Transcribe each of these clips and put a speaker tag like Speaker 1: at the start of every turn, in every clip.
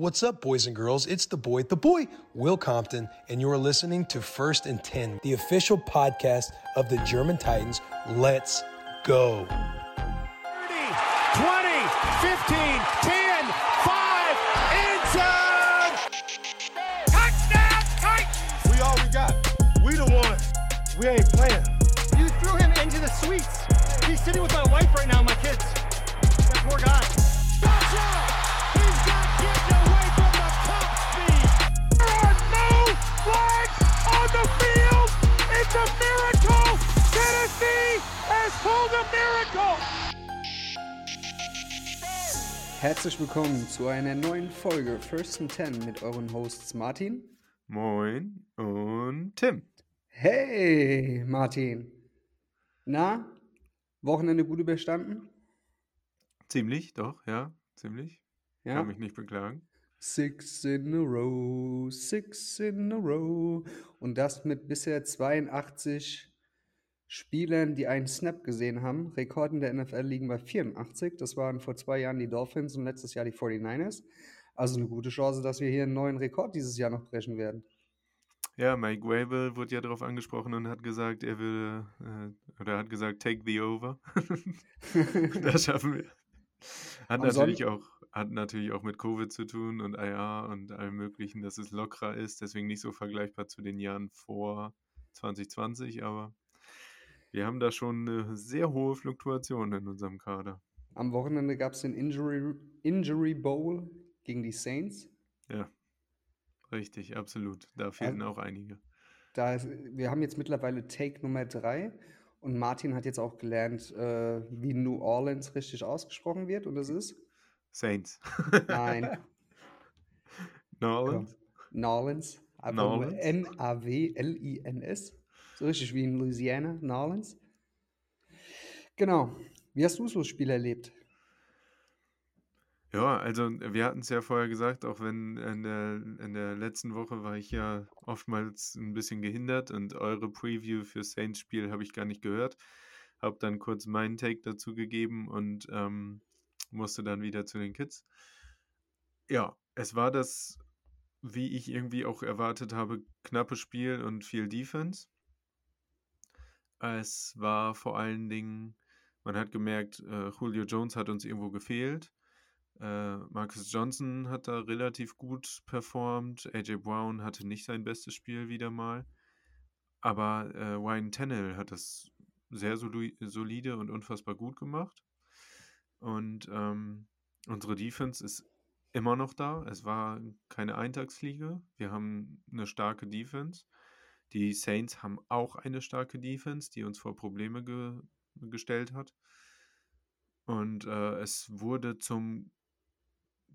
Speaker 1: What's up, boys and girls? It's the boy, the boy, Will Compton, and you're listening to First and 10, the official podcast of the German Titans. Let's go.
Speaker 2: 30, 20, 15, 10, 5, end zone! Touchdown, Titans!
Speaker 3: We all we got. We the ones. We ain't playing.
Speaker 4: You threw him into the suites. He's sitting with my wife right now, my kids. That poor guy.
Speaker 5: Herzlich willkommen zu einer neuen Folge First and Ten mit euren Hosts Martin.
Speaker 6: Moin und Tim.
Speaker 5: Hey Martin. Na, Wochenende gut überstanden?
Speaker 6: Ziemlich, doch, ja, ziemlich.
Speaker 5: Ja.
Speaker 6: Kann mich nicht beklagen.
Speaker 5: Six in a row, six in a row. Und das mit bisher 82 Spielern, die einen Snap gesehen haben. Rekorden der NFL liegen bei 84. Das waren vor zwei Jahren die Dolphins und letztes Jahr die 49ers. Also eine gute Chance, dass wir hier einen neuen Rekord dieses Jahr noch brechen werden.
Speaker 6: Ja, Mike Wavell wurde ja darauf angesprochen und hat gesagt, er würde, äh, oder hat gesagt, take the over. das schaffen wir. Hat
Speaker 5: Am
Speaker 6: natürlich, auch, hat natürlich auch mit Covid zu tun und IR und allem Möglichen, dass es lockerer ist, deswegen nicht so vergleichbar zu den Jahren vor 2020, aber wir haben da schon eine sehr hohe Fluktuation in unserem Kader.
Speaker 5: Am Wochenende gab es den Injury, Injury Bowl gegen die Saints.
Speaker 6: Ja, richtig, absolut. Da fehlten auch einige.
Speaker 5: Da ist, wir haben jetzt mittlerweile Take Nummer drei und Martin hat jetzt auch gelernt, äh, wie New Orleans richtig ausgesprochen wird und das ist
Speaker 6: Saints.
Speaker 5: Nein. Nolans, einfach nur
Speaker 6: Nolans?
Speaker 5: N-A-W-L-I-N-S, so richtig wie in Louisiana, Nolans. Genau. Wie hast du so das Spiel erlebt?
Speaker 6: Ja, also wir hatten es ja vorher gesagt, auch wenn in der, in der letzten Woche war ich ja oftmals ein bisschen gehindert und eure Preview für Saints Spiel habe ich gar nicht gehört. Habe dann kurz meinen Take dazu gegeben und ähm, musste dann wieder zu den Kids. Ja, es war das, wie ich irgendwie auch erwartet habe, knappe Spiel und viel Defense. Es war vor allen Dingen, man hat gemerkt, äh, Julio Jones hat uns irgendwo gefehlt. Äh, Marcus Johnson hat da relativ gut performt. AJ Brown hatte nicht sein bestes Spiel wieder mal. Aber äh, Ryan Tannehill hat das sehr soli solide und unfassbar gut gemacht. Und ähm, unsere Defense ist immer noch da. Es war keine Eintagsfliege. Wir haben eine starke Defense. Die Saints haben auch eine starke Defense, die uns vor Probleme ge gestellt hat. Und äh, es wurde zum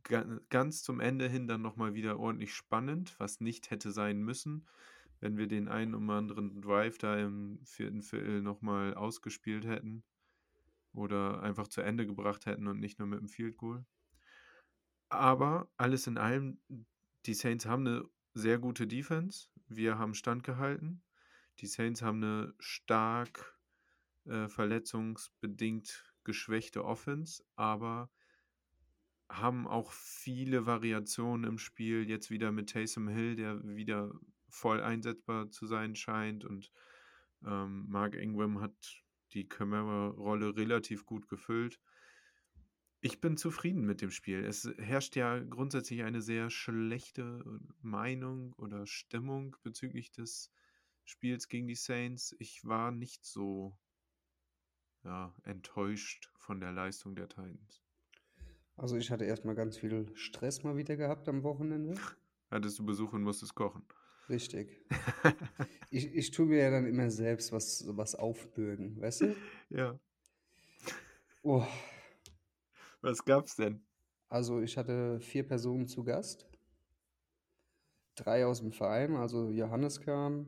Speaker 6: ga- ganz zum Ende hin dann nochmal wieder ordentlich spannend, was nicht hätte sein müssen, wenn wir den einen oder anderen Drive da im vierten Viertel nochmal ausgespielt hätten oder einfach zu Ende gebracht hätten und nicht nur mit dem Field Goal. Aber alles in allem, die Saints haben eine sehr gute Defense. Wir haben standgehalten. Die Saints haben eine stark äh, verletzungsbedingt geschwächte Offense, aber haben auch viele Variationen im Spiel. Jetzt wieder mit Taysom Hill, der wieder voll einsetzbar zu sein scheint. Und ähm, Mark Ingram hat die Camara-Rolle relativ gut gefüllt. Ich bin zufrieden mit dem Spiel. Es herrscht ja grundsätzlich eine sehr schlechte Meinung oder Stimmung bezüglich des Spiels gegen die Saints. Ich war nicht so ja, enttäuscht von der Leistung der Titans.
Speaker 5: Also ich hatte erstmal ganz viel Stress mal wieder gehabt am Wochenende.
Speaker 6: Hattest du Besuch und musstest kochen?
Speaker 5: Richtig. Ich, ich tue mir ja dann immer selbst was, was aufbürden, weißt du?
Speaker 6: ja.
Speaker 5: Oh,
Speaker 6: Was gab's denn?
Speaker 5: also ich hatte vier Personen zu Gast. Drei aus dem Verein, also Johannes kam,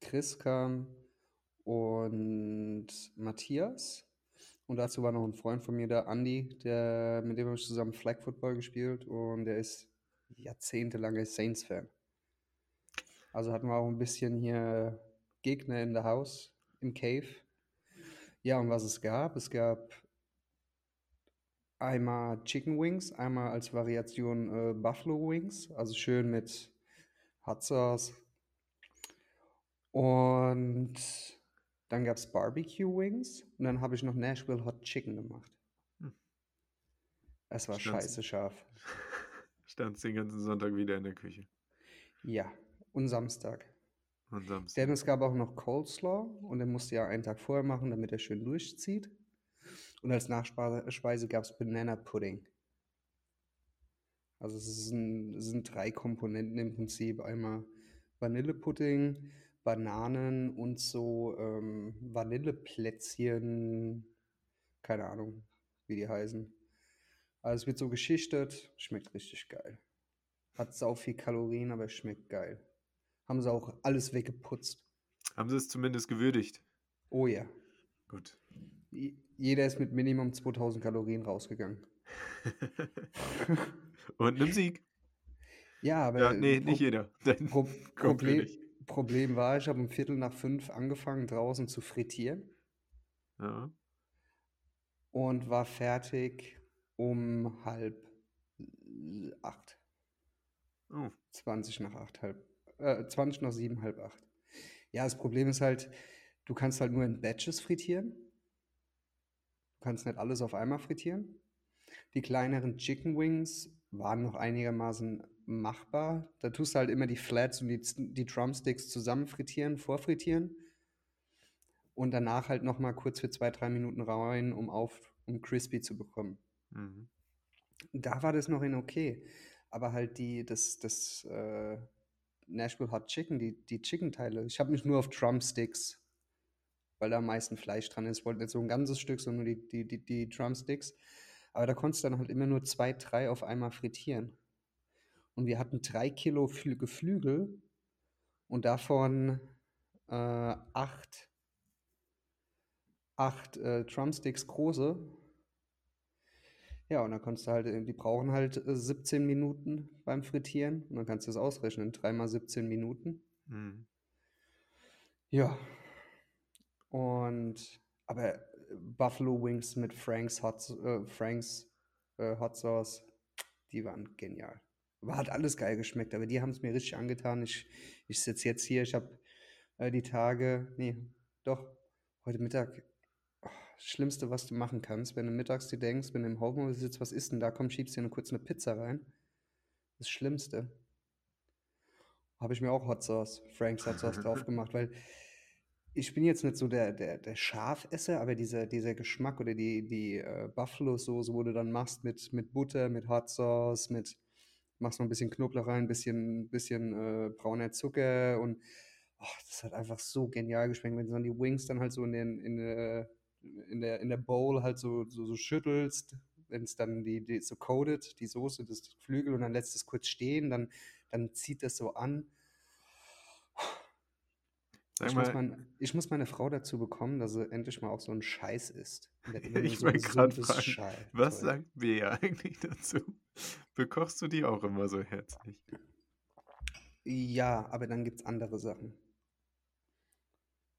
Speaker 5: Chris kam und Matthias. Und dazu war noch ein Freund von mir, der Andi, der, mit dem habe ich zusammen Flag Football gespielt und der ist jahrzehntelanger Saints-Fan. Also hatten wir auch ein bisschen hier Gegner in der Haus, im Cave. Ja, und was es gab, es gab Einmal Chicken Wings, einmal als Variation äh, Buffalo Wings, also schön mit Hot Sauce. Und dann gab es Barbecue Wings und dann habe ich noch Nashville Hot Chicken gemacht.
Speaker 6: Hm.
Speaker 5: Es war
Speaker 6: Stand's-
Speaker 5: scheiße scharf.
Speaker 6: Standst den ganzen Sonntag wieder in der Küche.
Speaker 5: Ja, und Samstag.
Speaker 6: Und Samstag.
Speaker 5: Denn es gab auch noch Coleslaw und den musste ja einen Tag vorher machen, damit er schön durchzieht. Und als Nachspeise gab es Banana Pudding. Also es sind, es sind drei Komponenten im Prinzip. Einmal Vanillepudding, Bananen und so ähm, Vanilleplätzchen. Keine Ahnung, wie die heißen. Also es wird so geschichtet, schmeckt richtig geil. Hat sau viel Kalorien, aber schmeckt geil. Haben sie auch alles weggeputzt.
Speaker 6: Haben sie es zumindest gewürdigt?
Speaker 5: Oh ja.
Speaker 6: Gut.
Speaker 5: Jeder ist mit Minimum 2000 Kalorien rausgegangen.
Speaker 6: Und einem Sieg.
Speaker 5: Ja, aber
Speaker 6: Ja, nee,
Speaker 5: Pro-
Speaker 6: nicht jeder.
Speaker 5: Pro Problem. Problem war, ich habe um Viertel nach fünf angefangen, draußen zu frittieren
Speaker 6: Ja.
Speaker 5: und war fertig um halb acht.
Speaker 6: Oh.
Speaker 5: 20 nach acht, halb, äh, 20 nach sieben, halb acht. Ja, das Problem ist halt, du kannst halt nur in Batches frittieren. Du kannst nicht alles auf einmal frittieren. Die kleineren Chicken Wings waren noch einigermaßen machbar. Da tust du halt immer die Flats und die, die Drumsticks zusammen frittieren, vorfrittieren. Und danach halt nochmal kurz für zwei, drei Minuten rein, um auf, um crispy zu bekommen.
Speaker 6: Mhm.
Speaker 5: Da war das noch in okay. Aber halt die, das, das äh, Nashville Hot Chicken, die, die Chicken-Teile, ich habe mich nur auf Drumsticks, weil da am meisten Fleisch dran ist. Ich wollte nicht so ein ganzes Stück, sondern nur die, die, die, die Drumsticks. Aber da konntest du dann halt immer nur zwei, drei auf einmal frittieren. Und wir hatten drei Kilo Flü Geflügel und davon äh, acht, acht äh, Drumsticks große. Ja, und dann kannst du halt, äh, die brauchen halt äh, 17 Minuten beim Frittieren. Und dann kannst du es ausrechnen. Dreimal 17 Minuten.
Speaker 6: Mhm.
Speaker 5: Ja. Und, aber äh, Buffalo Wings mit Franks Hot, äh, Franks äh, Hot Sauce, die waren genial. War, hat alles geil geschmeckt, aber die haben es mir richtig angetan. Ich, ich sitze jetzt hier, ich habe äh, die Tage, nee, doch, heute Mittag, oh, das Schlimmste, was du machen kannst, wenn du mittags dir denkst, wenn du im Homeoffice sitzt, was ist denn da, komm, schiebst dir nur kurz eine Pizza rein. Das Schlimmste. Habe ich mir auch Hot Sauce, Franks Hot Sauce drauf gemacht, weil ich bin jetzt nicht so der, der, der Schafesser, aber dieser, dieser Geschmack oder die, die äh, Buffalo-Soße, wo du dann machst mit, mit Butter, mit Hot Sauce, mit, machst noch ein bisschen Knoblauch rein, ein bisschen, bisschen äh, brauner Zucker und oh, das hat einfach so genial geschmeckt, wenn du dann die Wings dann halt so in, den, in, der, in, der, in der Bowl halt so, so, so schüttelst, wenn es dann die, die so coated, die Soße, das Flügel und dann lässt es kurz stehen, dann, dann zieht das so an. Ich muss, mein, ich muss meine Frau dazu bekommen, dass sie endlich mal auch so einen Scheiß isst.
Speaker 6: Ich
Speaker 5: so
Speaker 6: wollte gerade was sagt Bea eigentlich dazu? Bekochst du die auch immer so herzlich?
Speaker 5: Ja, aber dann gibt es andere Sachen.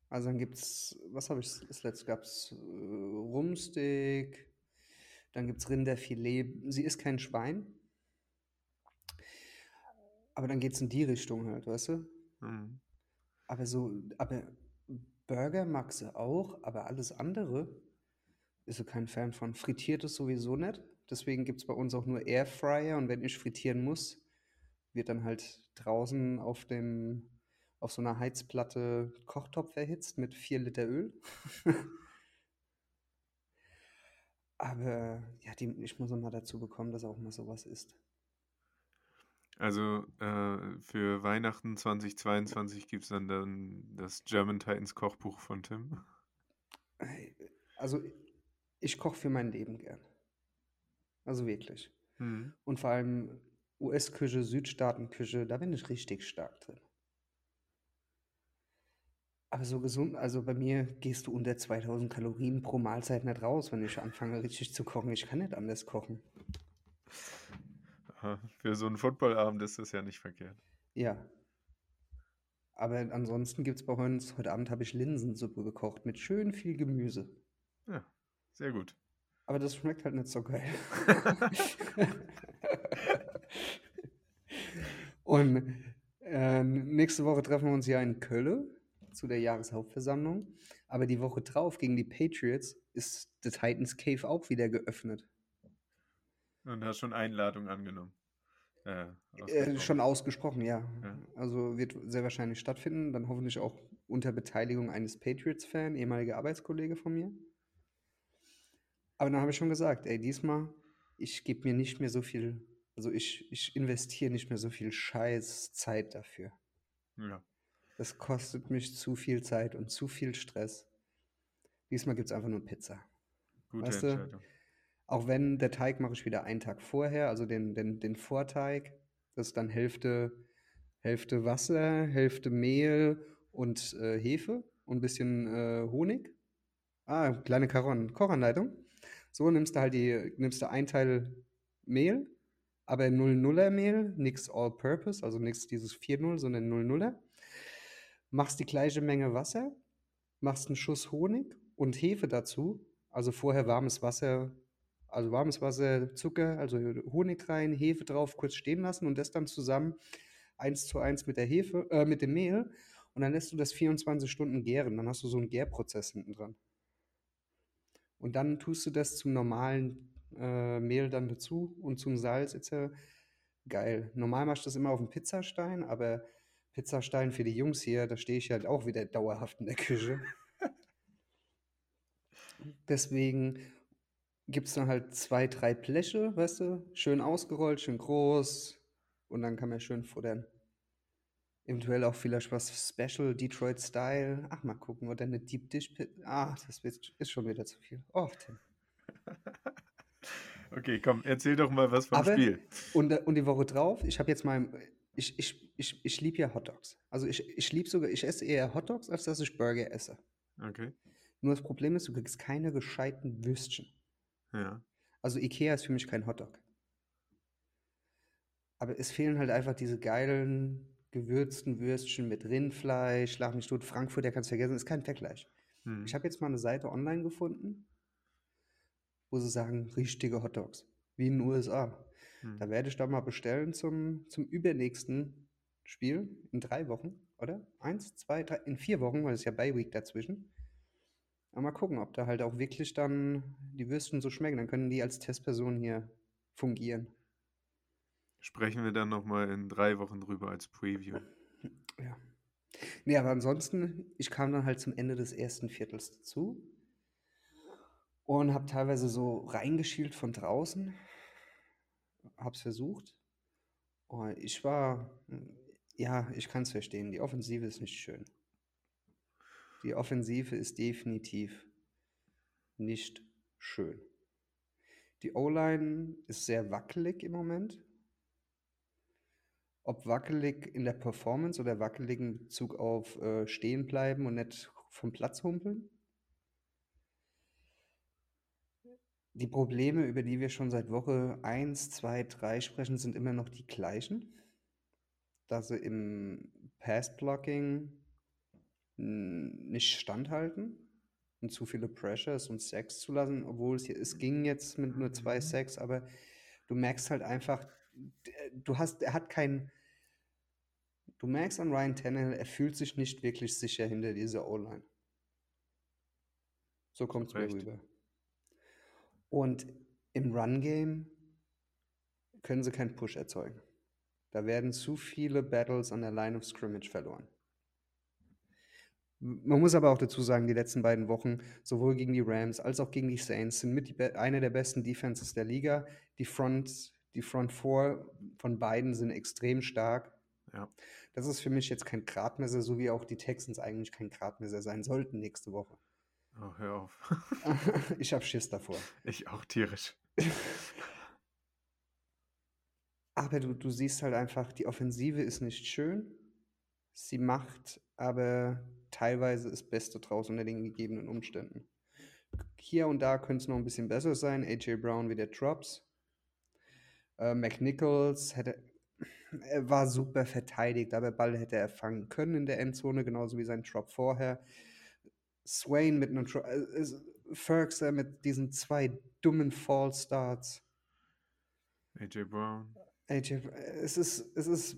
Speaker 5: Also dann gibt es, was habe ich das letzte? Gab es äh, Rumsteak, dann gibt es Rinderfilet. Sie isst kein Schwein. Aber dann geht es in die Richtung halt, weißt du?
Speaker 6: Mhm.
Speaker 5: Aber so, aber Burger mag sie auch, aber alles andere ist sie kein Fan von. Frittiertes sowieso nicht. Deswegen gibt es bei uns auch nur Airfryer und wenn ich frittieren muss, wird dann halt draußen auf dem, auf so einer Heizplatte Kochtopf erhitzt mit 4 Liter Öl. Aber ja, die, ich muss noch mal dazu bekommen, dass auch mal sowas ist.
Speaker 6: Also äh, für Weihnachten 2022 gibt es dann, dann das German Titans Kochbuch von Tim.
Speaker 5: Also ich koche für mein Leben gern. Also wirklich.
Speaker 6: Mhm.
Speaker 5: Und vor allem US-Küche, Südstaatenküche, da bin ich richtig stark drin. Aber so gesund, also bei mir gehst du unter 2000 Kalorien pro Mahlzeit nicht raus, wenn ich anfange richtig zu kochen. Ich kann nicht anders kochen.
Speaker 6: Für so einen Footballabend ist das ja nicht verkehrt.
Speaker 5: Ja. Aber ansonsten gibt es bei uns, heute Abend habe ich Linsensuppe gekocht mit schön viel Gemüse.
Speaker 6: Ja, sehr gut.
Speaker 5: Aber das schmeckt halt nicht so geil. Und äh, nächste Woche treffen wir uns ja in Köln zu der Jahreshauptversammlung. Aber die Woche drauf gegen die Patriots ist der Titans Cave auch wieder geöffnet.
Speaker 6: Und hast schon Einladung angenommen. Äh,
Speaker 5: Äh, schon ausgesprochen, ja.
Speaker 6: Ja.
Speaker 5: Also wird sehr wahrscheinlich stattfinden. Dann hoffentlich auch unter Beteiligung eines Patriots-Fan, ehemaliger Arbeitskollege von mir. Aber dann habe ich schon gesagt, ey, diesmal, ich gebe mir nicht mehr so viel, also ich, ich investiere nicht mehr so viel scheiß Zeit dafür.
Speaker 6: Ja.
Speaker 5: Das kostet mich zu viel Zeit und zu viel Stress. Diesmal gibt es einfach nur Pizza.
Speaker 6: Gute
Speaker 5: Weißt du,
Speaker 6: Entscheidung.
Speaker 5: Auch wenn der Teig mache ich wieder einen Tag vorher, also den, den, den Vorteig. Das ist dann Hälfte, Hälfte Wasser, Hälfte Mehl und äh, Hefe und ein bisschen äh, Honig. Ah, kleine Kochen Kochanleitung. So nimmst du halt die, nimmst du ein Teil Mehl, aber 0,0er Mehl, nichts All-Purpose, also nichts dieses 4,0, sondern 0,0er. Machst die gleiche Menge Wasser, machst einen Schuss Honig und Hefe dazu. Also vorher warmes Wasser, also warmes Wasser, Zucker, also Honig rein, Hefe drauf, kurz stehen lassen und das dann zusammen eins zu eins mit der Hefe, äh, mit dem Mehl. Und dann lässt du das 24 Stunden gären. Dann hast du so einen Gärprozess hinten dran. Und dann tust du das zum normalen äh, Mehl dann dazu und zum Salz etc. Geil. Normal machst du das immer auf dem Pizzastein, aber Pizzastein für die Jungs hier, da stehe ich halt auch wieder dauerhaft in der Küche. Deswegen gibt es dann halt zwei, drei Bleche, weißt du, schön ausgerollt, schön groß und dann kann man schön futtern. Eventuell auch vielleicht was Special, Detroit Style. Ach, mal gucken, oder eine Deep Dish Pizza. Ah, das ist schon wieder zu viel. Oh, Tim.
Speaker 6: Okay, komm, erzähl doch mal was vom
Speaker 5: Aber-
Speaker 6: Spiel.
Speaker 5: Und, und die Woche drauf, ich habe jetzt mal, ich, ich, ich, ich liebe ja Hotdogs. Also ich, ich liebe sogar, ich esse eher Hotdogs, als dass ich Burger esse.
Speaker 6: Okay.
Speaker 5: Nur das Problem ist, du kriegst keine gescheiten Würstchen.
Speaker 6: Ja.
Speaker 5: Also Ikea ist für mich kein Hotdog. Aber es fehlen halt einfach diese geilen, gewürzten Würstchen mit Rindfleisch, Schlag mich tot, Frankfurt, der kannst vergessen, ist kein Vergleich.
Speaker 6: Hm.
Speaker 5: Ich habe jetzt mal eine Seite online gefunden, wo sie sagen, richtige Hotdogs, wie in den USA.
Speaker 6: Hm.
Speaker 5: Da werde ich doch mal bestellen zum, zum übernächsten Spiel in drei Wochen, oder? Eins, zwei, drei, in vier Wochen, weil es ja Bye Week dazwischen. Aber mal gucken, ob da halt auch wirklich dann die Würstchen so schmecken. Dann können die als Testperson hier fungieren.
Speaker 6: Sprechen wir dann nochmal in drei Wochen drüber als Preview.
Speaker 5: Ja. Nee, aber ansonsten, ich kam dann halt zum Ende des ersten Viertels dazu und habe teilweise so reingeschielt von draußen. Hab's versucht. Und ich war, ja, ich kann es verstehen. Die Offensive ist nicht schön. Die Offensive ist definitiv nicht schön. Die O-Line ist sehr wackelig im Moment. Ob wackelig in der Performance oder wackelig in Bezug auf äh, stehen bleiben und nicht vom Platz humpeln. Die Probleme, über die wir schon seit Woche 1, 2, 3 sprechen, sind immer noch die gleichen. Dass sie im Pass-Blocking nicht standhalten und zu viele Pressures und Sacks zulassen, obwohl es, es ging jetzt mit nur zwei Sacks, aber du merkst halt einfach, d- du hast, er hat kein, du merkst an Ryan Tannehill, er fühlt sich nicht wirklich sicher hinter dieser O-Line. So kommt es mir rüber. Und im Run-Game können sie keinen Push erzeugen. Da werden zu viele Battles an der Line of Scrimmage verloren. Man muss aber auch dazu sagen, die letzten beiden Wochen, sowohl gegen die Rams als auch gegen die Saints, sind mit die, eine der besten Defenses der Liga. Die Front, die Front Four von beiden sind extrem stark.
Speaker 6: Ja.
Speaker 5: Das ist für mich jetzt kein Gradmesser, so wie auch die Texans eigentlich kein Gradmesser sein sollten nächste Woche.
Speaker 6: Oh, hör auf.
Speaker 5: ich habe Schiss davor.
Speaker 6: ich auch tierisch.
Speaker 5: Aber du, du siehst halt einfach, die Offensive ist nicht schön. Sie macht aber teilweise das Beste draus unter den gegebenen Umständen. Hier und da könnte es noch ein bisschen besser sein. AJ Brown wieder Drops. Äh, McNichols hätte, er war super verteidigt, aber Ball hätte er fangen können in der Endzone, genauso wie sein Drop vorher. Swain mit einem Drop. äh, Ferguson mit diesen zwei dummen Fallstarts.
Speaker 6: AJ Brown.
Speaker 5: AJ, es ist, es ist,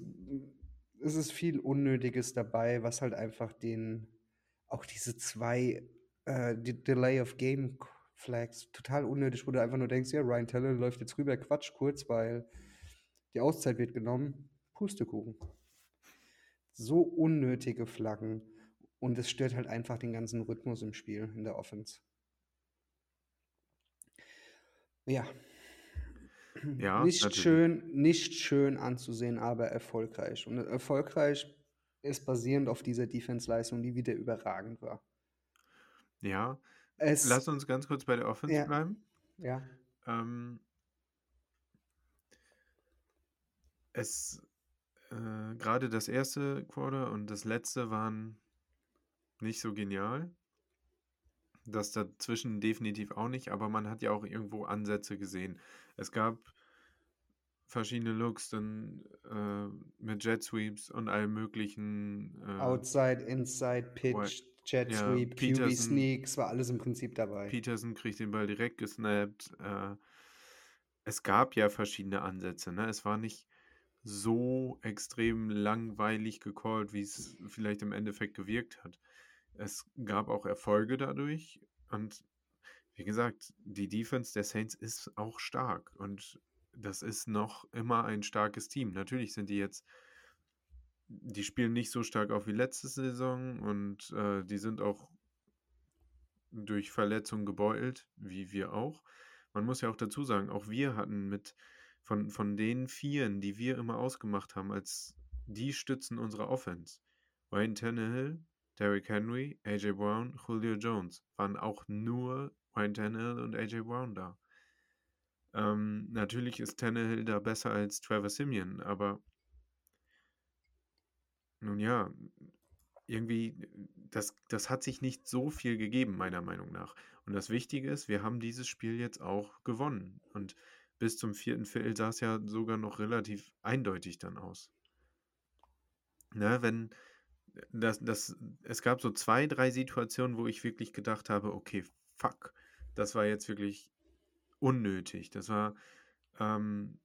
Speaker 5: es ist viel Unnötiges dabei, was halt einfach den, auch diese zwei äh, die Delay of Game Flags total unnötig, wo du einfach nur denkst, ja, Ryan Teller läuft jetzt rüber, Quatsch kurz, weil die Auszeit wird genommen. Pustekuchen. So unnötige Flaggen. Und es stört halt einfach den ganzen Rhythmus im Spiel, in der Offense. Ja.
Speaker 6: Ja,
Speaker 5: nicht
Speaker 6: natürlich.
Speaker 5: schön, nicht schön anzusehen, aber erfolgreich. Und erfolgreich ist basierend auf dieser Defense-Leistung, die wieder überragend war.
Speaker 6: Ja,
Speaker 5: Es,
Speaker 6: lass uns ganz kurz bei der Offense
Speaker 5: Ja.
Speaker 6: bleiben.
Speaker 5: ja,
Speaker 6: Ähm, es äh, gerade das erste Quarter und das letzte waren nicht so genial. Das dazwischen definitiv auch nicht, aber man hat ja auch irgendwo Ansätze gesehen. Es gab verschiedene Looks dann äh, mit Jet Sweeps und allem möglichen. Äh,
Speaker 5: Outside, Inside, Pitch, Jet
Speaker 6: ja,
Speaker 5: Sweep, QB Sneaks, war alles im Prinzip dabei.
Speaker 6: Peterson kriegt den Ball direkt gesnappt. Äh, es gab ja verschiedene Ansätze. Ne? Es war nicht so extrem langweilig gecallt, wie es vielleicht im Endeffekt gewirkt hat. Es gab auch Erfolge dadurch. Und wie gesagt, die Defense der Saints ist auch stark. Und das ist noch immer ein starkes Team. Natürlich sind die jetzt die spielen nicht so stark auf wie letzte Saison und äh, die sind auch durch Verletzungen gebeutelt, wie wir auch. Man muss ja auch dazu sagen, auch wir hatten mit von, von den Vieren, die wir immer ausgemacht haben, als die Stützen unserer Offense, Ryan Tannehill, Derrick Henry, AJ Brown, Julio Jones, waren auch nur Ryan Tannehill und AJ Brown da. Ähm, natürlich ist Tannehill da besser als Trevor Simeon, aber nun ja, irgendwie, das, das hat sich nicht so viel gegeben, meiner Meinung nach. Und das Wichtige ist, wir haben dieses Spiel jetzt auch gewonnen. Und bis zum vierten Viertel sah es ja sogar noch relativ eindeutig dann aus. Ne, wenn das, das, es gab so zwei, drei Situationen, wo ich wirklich gedacht habe, okay, fuck, das war jetzt wirklich unnötig. Das war ähm,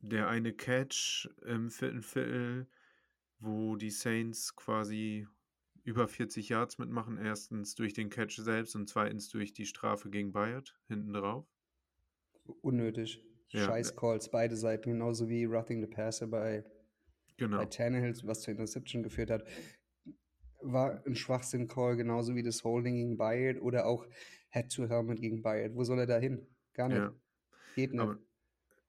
Speaker 6: der eine Catch im vierten Viertel, wo die Saints quasi über 40 Yards mitmachen. Erstens durch den Catch selbst und zweitens durch die Strafe gegen Bayard hinten drauf.
Speaker 5: Unnötig.
Speaker 6: Ja.
Speaker 5: Scheiß Calls, beide Seiten, genauso wie Roughing the Passer bei,
Speaker 6: Genau.
Speaker 5: bei Tannehill, was zur Interception geführt hat. War ein Schwachsinn-Call, genauso wie das Holding gegen Bayard oder auch Head-to-Helmet gegen Bayard. Wo soll er da hin? Gar nicht.
Speaker 6: Ja.
Speaker 5: Geht nicht.
Speaker 6: Aber,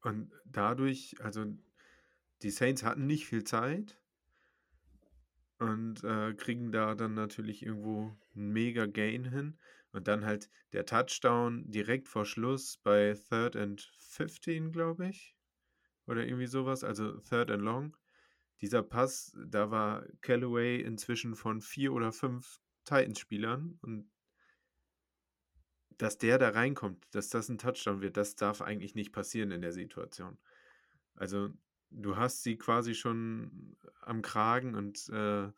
Speaker 6: und dadurch, also die Saints hatten nicht viel Zeit und äh, kriegen da dann natürlich irgendwo einen mega Gain hin. Und dann halt der Touchdown direkt vor Schluss bei Third and 15, glaube ich. Oder irgendwie sowas, also Third and Long. Dieser Pass, da war Callaway inzwischen von vier oder fünf Titans-Spielern und dass der da reinkommt, dass das ein Touchdown wird, das darf eigentlich nicht passieren in der Situation. Also du hast sie quasi schon am Kragen und äh,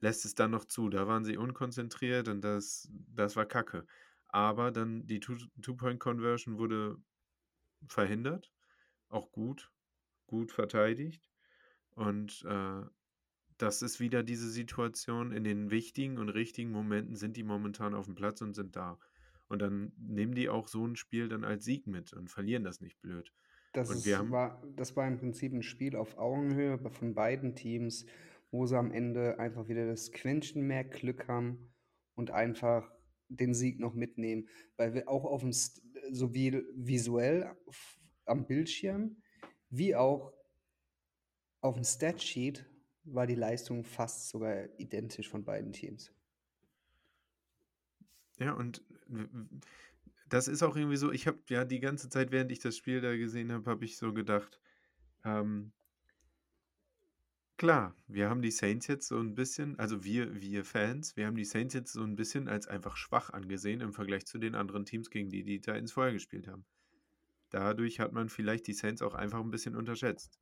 Speaker 6: lässt es dann noch zu. Da waren sie unkonzentriert und das, das war Kacke. Aber dann die Two- Two-Point-Conversion wurde verhindert. Auch gut, gut verteidigt. Und äh, das ist wieder diese Situation, in den wichtigen und richtigen Momenten sind die momentan auf dem Platz und sind da. Und dann nehmen die auch so ein Spiel dann als Sieg mit und verlieren das nicht blöd.
Speaker 5: Das, ist,
Speaker 6: haben-
Speaker 5: war, das war im Prinzip ein Spiel auf Augenhöhe von beiden Teams, wo sie am Ende einfach wieder das Quäntchen mehr Glück haben und einfach den Sieg noch mitnehmen. Weil wir auch auf dem, sowie visuell am Bildschirm, wie auch auf dem Statsheet war die Leistung fast sogar identisch von beiden Teams.
Speaker 6: Ja, und das ist auch irgendwie so, ich habe ja die ganze Zeit, während ich das Spiel da gesehen habe, habe ich so gedacht, ähm, klar, wir haben die Saints jetzt so ein bisschen, also wir, wir Fans, wir haben die Saints jetzt so ein bisschen als einfach schwach angesehen im Vergleich zu den anderen Teams, gegen die die Titans vorher gespielt haben. Dadurch hat man vielleicht die Saints auch einfach ein bisschen unterschätzt.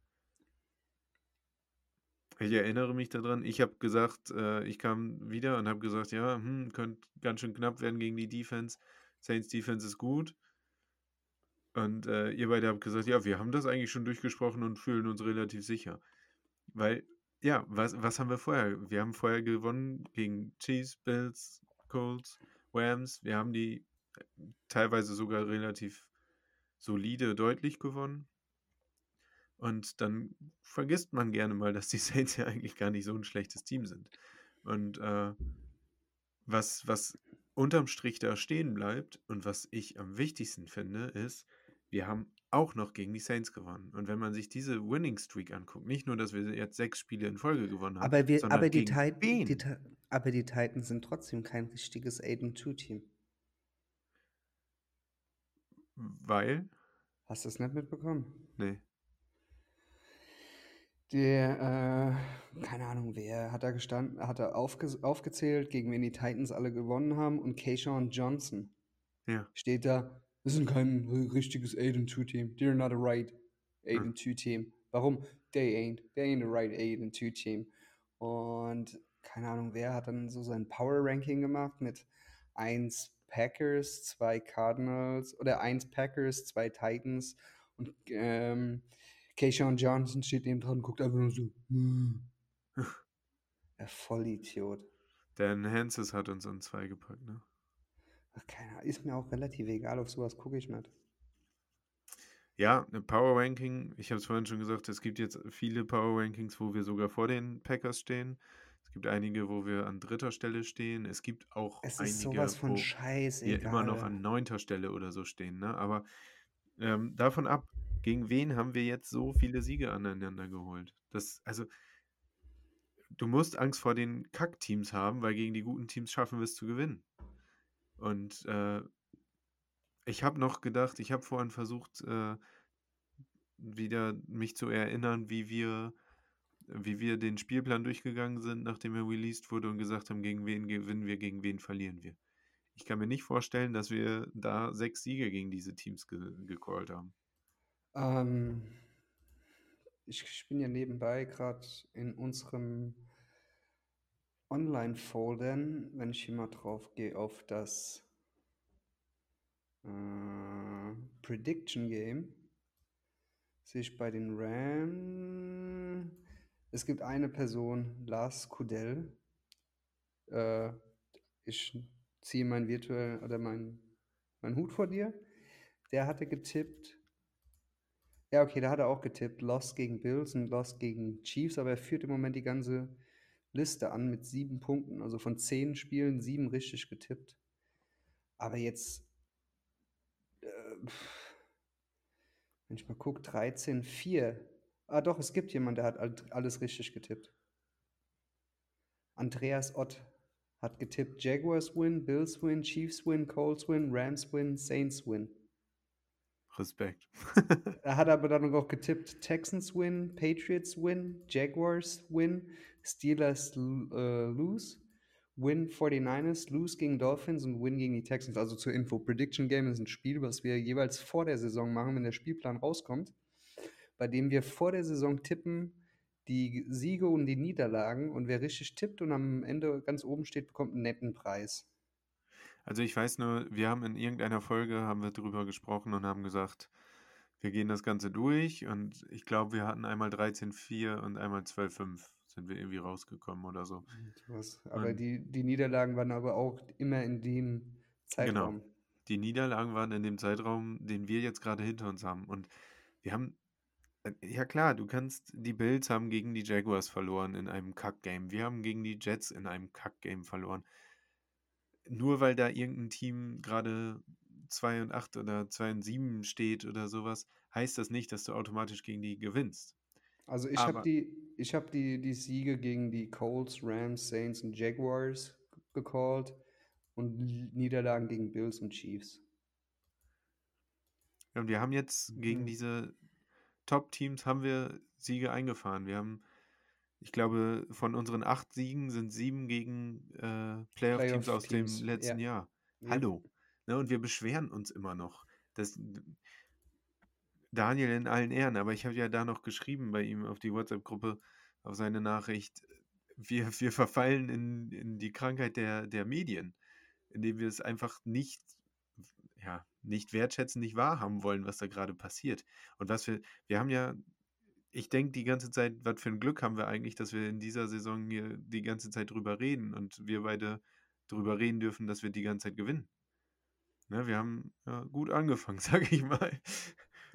Speaker 6: Ich erinnere mich daran, ich habe gesagt, äh, ich kam wieder und habe gesagt, ja, hm, könnte ganz schön knapp werden gegen die Defense. Saints Defense ist gut. Und äh, ihr beide habt gesagt, ja, wir haben das eigentlich schon durchgesprochen und fühlen uns relativ sicher. Weil, ja, was, was haben wir vorher? Wir haben vorher gewonnen gegen Chiefs, Bills, Colts, Rams. Wir haben die äh, teilweise sogar relativ solide, deutlich gewonnen. Und dann vergisst man gerne mal, dass die Saints ja eigentlich gar nicht so ein schlechtes Team sind. Und äh, was, was unterm Strich da stehen bleibt und was ich am wichtigsten finde, ist, wir haben auch noch gegen die Saints gewonnen. Und wenn man sich diese Winning Streak anguckt, nicht nur, dass wir jetzt sechs Spiele in Folge gewonnen haben,
Speaker 5: Aber, wir,
Speaker 6: sondern
Speaker 5: aber, die,
Speaker 6: gegen
Speaker 5: Titan, die, aber die Titans sind trotzdem kein richtiges 8-2-Team.
Speaker 6: Weil?
Speaker 5: Hast du es nicht mitbekommen?
Speaker 6: Nee.
Speaker 5: Der, äh, keine Ahnung, wer hat da gestanden, hat da aufge aufgezählt, gegen wen die Titans alle gewonnen haben und Keyshawn Johnson
Speaker 6: Ja.
Speaker 5: steht da, wir sind kein ri- richtiges 8-2-Team. They're not a right 8-2-Team. Warum? They ain't. They ain't a right 8-2-Team. Und keine Ahnung, wer hat dann so sein Power-Ranking gemacht mit 1 Packers, 2 Cardinals oder 1 Packers, 2 Titans und ähm, Keyshawn Johnson steht neben dran und guckt einfach nur so. "Hm." Der Vollidiot.
Speaker 6: Dan Hanses hat uns an zwei gepackt, ne?
Speaker 5: Ach, keine Ahnung, ist mir auch relativ egal, auf sowas gucke ich nicht.
Speaker 6: Ja, eine Power Ranking, ich habe es vorhin schon gesagt, es gibt jetzt viele Power Rankings, wo wir sogar vor den Packers stehen. Es gibt einige, wo wir an dritter Stelle stehen. Es gibt auch
Speaker 5: Es
Speaker 6: einige, wo
Speaker 5: scheißegal.
Speaker 6: wir immer noch an neunter Stelle oder so stehen. Ne? Aber ähm, davon ab, gegen wen haben wir jetzt so viele Siege aneinander geholt? Das, also, du musst Angst vor den Kack-Teams haben, weil gegen die guten Teams schaffen wir es zu gewinnen. Und äh, ich habe noch gedacht, ich habe vorhin versucht, äh, wieder mich zu erinnern, wie wir, wie wir den Spielplan durchgegangen sind, nachdem er released wurde und gesagt haben, gegen wen gewinnen wir, gegen wen verlieren wir. Ich kann mir nicht vorstellen, dass wir da sechs Siege gegen diese Teams ge gecallt haben.
Speaker 5: Ähm, ich, ich bin ja nebenbei gerade in unserem Online-Foldern, wenn ich hier mal drauf gehe, auf das äh, Prediction Game, sehe ich bei den Ram. Es gibt eine Person, Lars Kudell. Äh, ich ziehe mein virtuell oder mein, mein Hut vor dir. Der hatte getippt. Ja, okay, da hat er auch getippt. Lost gegen Bills und Lost gegen Chiefs, aber er führt im Moment die ganze Liste an mit sieben Punkten. Also von zehn Spielen sieben richtig getippt. Aber jetzt, äh, wenn ich mal gucke, 13, 4. Ah, doch, es gibt jemanden, der hat alles richtig getippt. Andreas Ott hat getippt: Jaguars win, Bills win, Chiefs win, Colts win, Rams win, Saints win.
Speaker 6: Respekt.
Speaker 5: Er hat aber dann auch getippt: Texans win, Patriots win, Jaguars win, Steelers äh, lose, win 49ers, lose gegen Dolphins und win gegen die Texans. Also zur Info: Prediction Game ist ein Spiel, was wir jeweils vor der Saison machen, wenn der Spielplan rauskommt, bei dem wir vor der Saison tippen die Siege und die Niederlagen und wer richtig tippt und am Ende ganz oben steht, bekommt einen netten Preis.
Speaker 6: Also ich weiß nur, wir haben in irgendeiner Folge haben wir drüber gesprochen und haben gesagt, wir gehen das Ganze durch und ich glaube, wir hatten einmal 13-4 und einmal 12-5 sind wir irgendwie rausgekommen oder so.
Speaker 5: Was, aber
Speaker 6: Und-
Speaker 5: die, die Niederlagen waren aber auch immer in dem Zeitraum.
Speaker 6: Die Niederlagen waren in dem Zeitraum, den wir jetzt gerade hinter uns haben. Und wir haben, äh, ja klar, du kannst, die Bills haben gegen die Jaguars verloren in einem Kack-Game. Wir haben gegen die Jets in einem Kack-Game verloren. Nur weil da irgendein Team gerade 2 und 8 oder 2 und 7 steht oder sowas, heißt das nicht, dass du automatisch gegen die gewinnst.
Speaker 5: Also ich habe die, ich hab die, die Siege gegen die Colts, Rams, Saints und Jaguars gecallt und Niederlagen gegen Bills und Chiefs.
Speaker 6: Ja, Und wir haben jetzt gegen
Speaker 5: Mhm.
Speaker 6: diese Top-Teams haben wir Siege eingefahren. Wir haben, ich glaube, von unseren acht Siegen sind sieben gegen äh, Playoff-Teams aus dem letzten
Speaker 5: ja.
Speaker 6: Jahr.
Speaker 5: Ja.
Speaker 6: Hallo. Ne, und wir beschweren uns immer noch. Das, Daniel in allen Ehren, aber ich habe ja da noch geschrieben bei ihm auf die WhatsApp-Gruppe auf seine Nachricht, wir, wir verfallen in, in die Krankheit der, der Medien, indem wir es einfach nicht, ja, nicht wertschätzen, nicht wahrhaben wollen, was da gerade passiert. Und was wir, wir haben ja, ich denke die ganze Zeit, was für ein Glück haben wir eigentlich, dass wir in dieser Saison hier die ganze Zeit drüber reden und wir beide drüber reden dürfen, dass wir die ganze Zeit gewinnen. Ne, wir haben ja, gut angefangen, sage ich mal.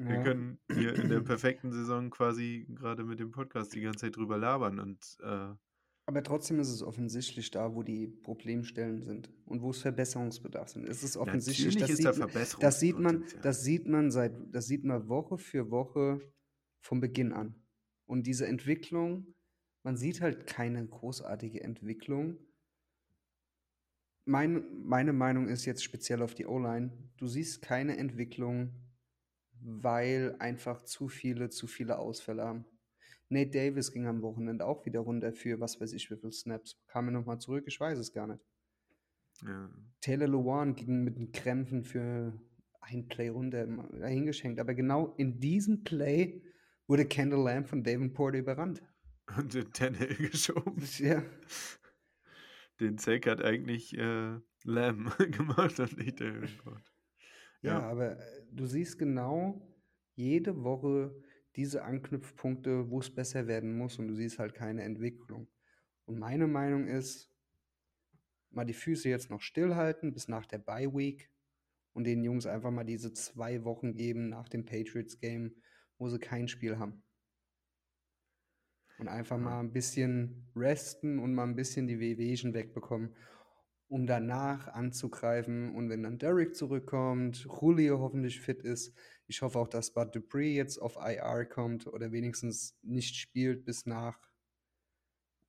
Speaker 6: Wir
Speaker 5: Ja.
Speaker 6: können hier in der perfekten Saison quasi gerade mit dem Podcast die ganze Zeit drüber labern und äh,
Speaker 5: Aber trotzdem ist es offensichtlich da, wo die Problemstellen sind und wo es Verbesserungsbedarf sind. Es ist offensichtlich,
Speaker 6: natürlich
Speaker 5: das
Speaker 6: ist da
Speaker 5: sieht, das sieht man, das sieht man seit, das sieht man Woche für Woche vom Beginn an. Und diese Entwicklung, man sieht halt keine großartige Entwicklung. Mein, meine Meinung ist jetzt speziell auf die O-Line, du siehst keine Entwicklung, weil einfach zu viele, zu viele Ausfälle haben. Nate Davis ging am Wochenende auch wieder runter für was weiß ich wie viel Snaps. Kam er nochmal zurück? Ich weiß es gar nicht.
Speaker 6: ja,
Speaker 5: Taylor Lewan ging mit den Krämpfen für ein Play runter dahingeschenkt. Aber genau in diesem Play wurde Kendall Lamb von Davenport überrannt.
Speaker 6: und den Tannehill geschoben.
Speaker 5: Ja,
Speaker 6: Den Sack hat eigentlich äh, Lamb gemacht und nicht Gott.
Speaker 5: ja,
Speaker 6: Ja.
Speaker 5: aber äh, du siehst genau jede Woche diese Anknüpfpunkte, wo es besser werden muss und du siehst halt keine Entwicklung. Und meine Meinung ist, mal die Füße jetzt noch stillhalten bis nach der Bye Week und den Jungs einfach mal diese zwei Wochen geben nach dem Patriots Game, wo sie kein Spiel haben. Und einfach mal ein bisschen resten und mal ein bisschen die Wehwehchen wegbekommen, um danach anzugreifen. Und wenn dann Derrick zurückkommt, Julio hoffentlich fit ist, ich hoffe auch, dass Bud Dupree jetzt auf IR kommt oder wenigstens nicht spielt bis nach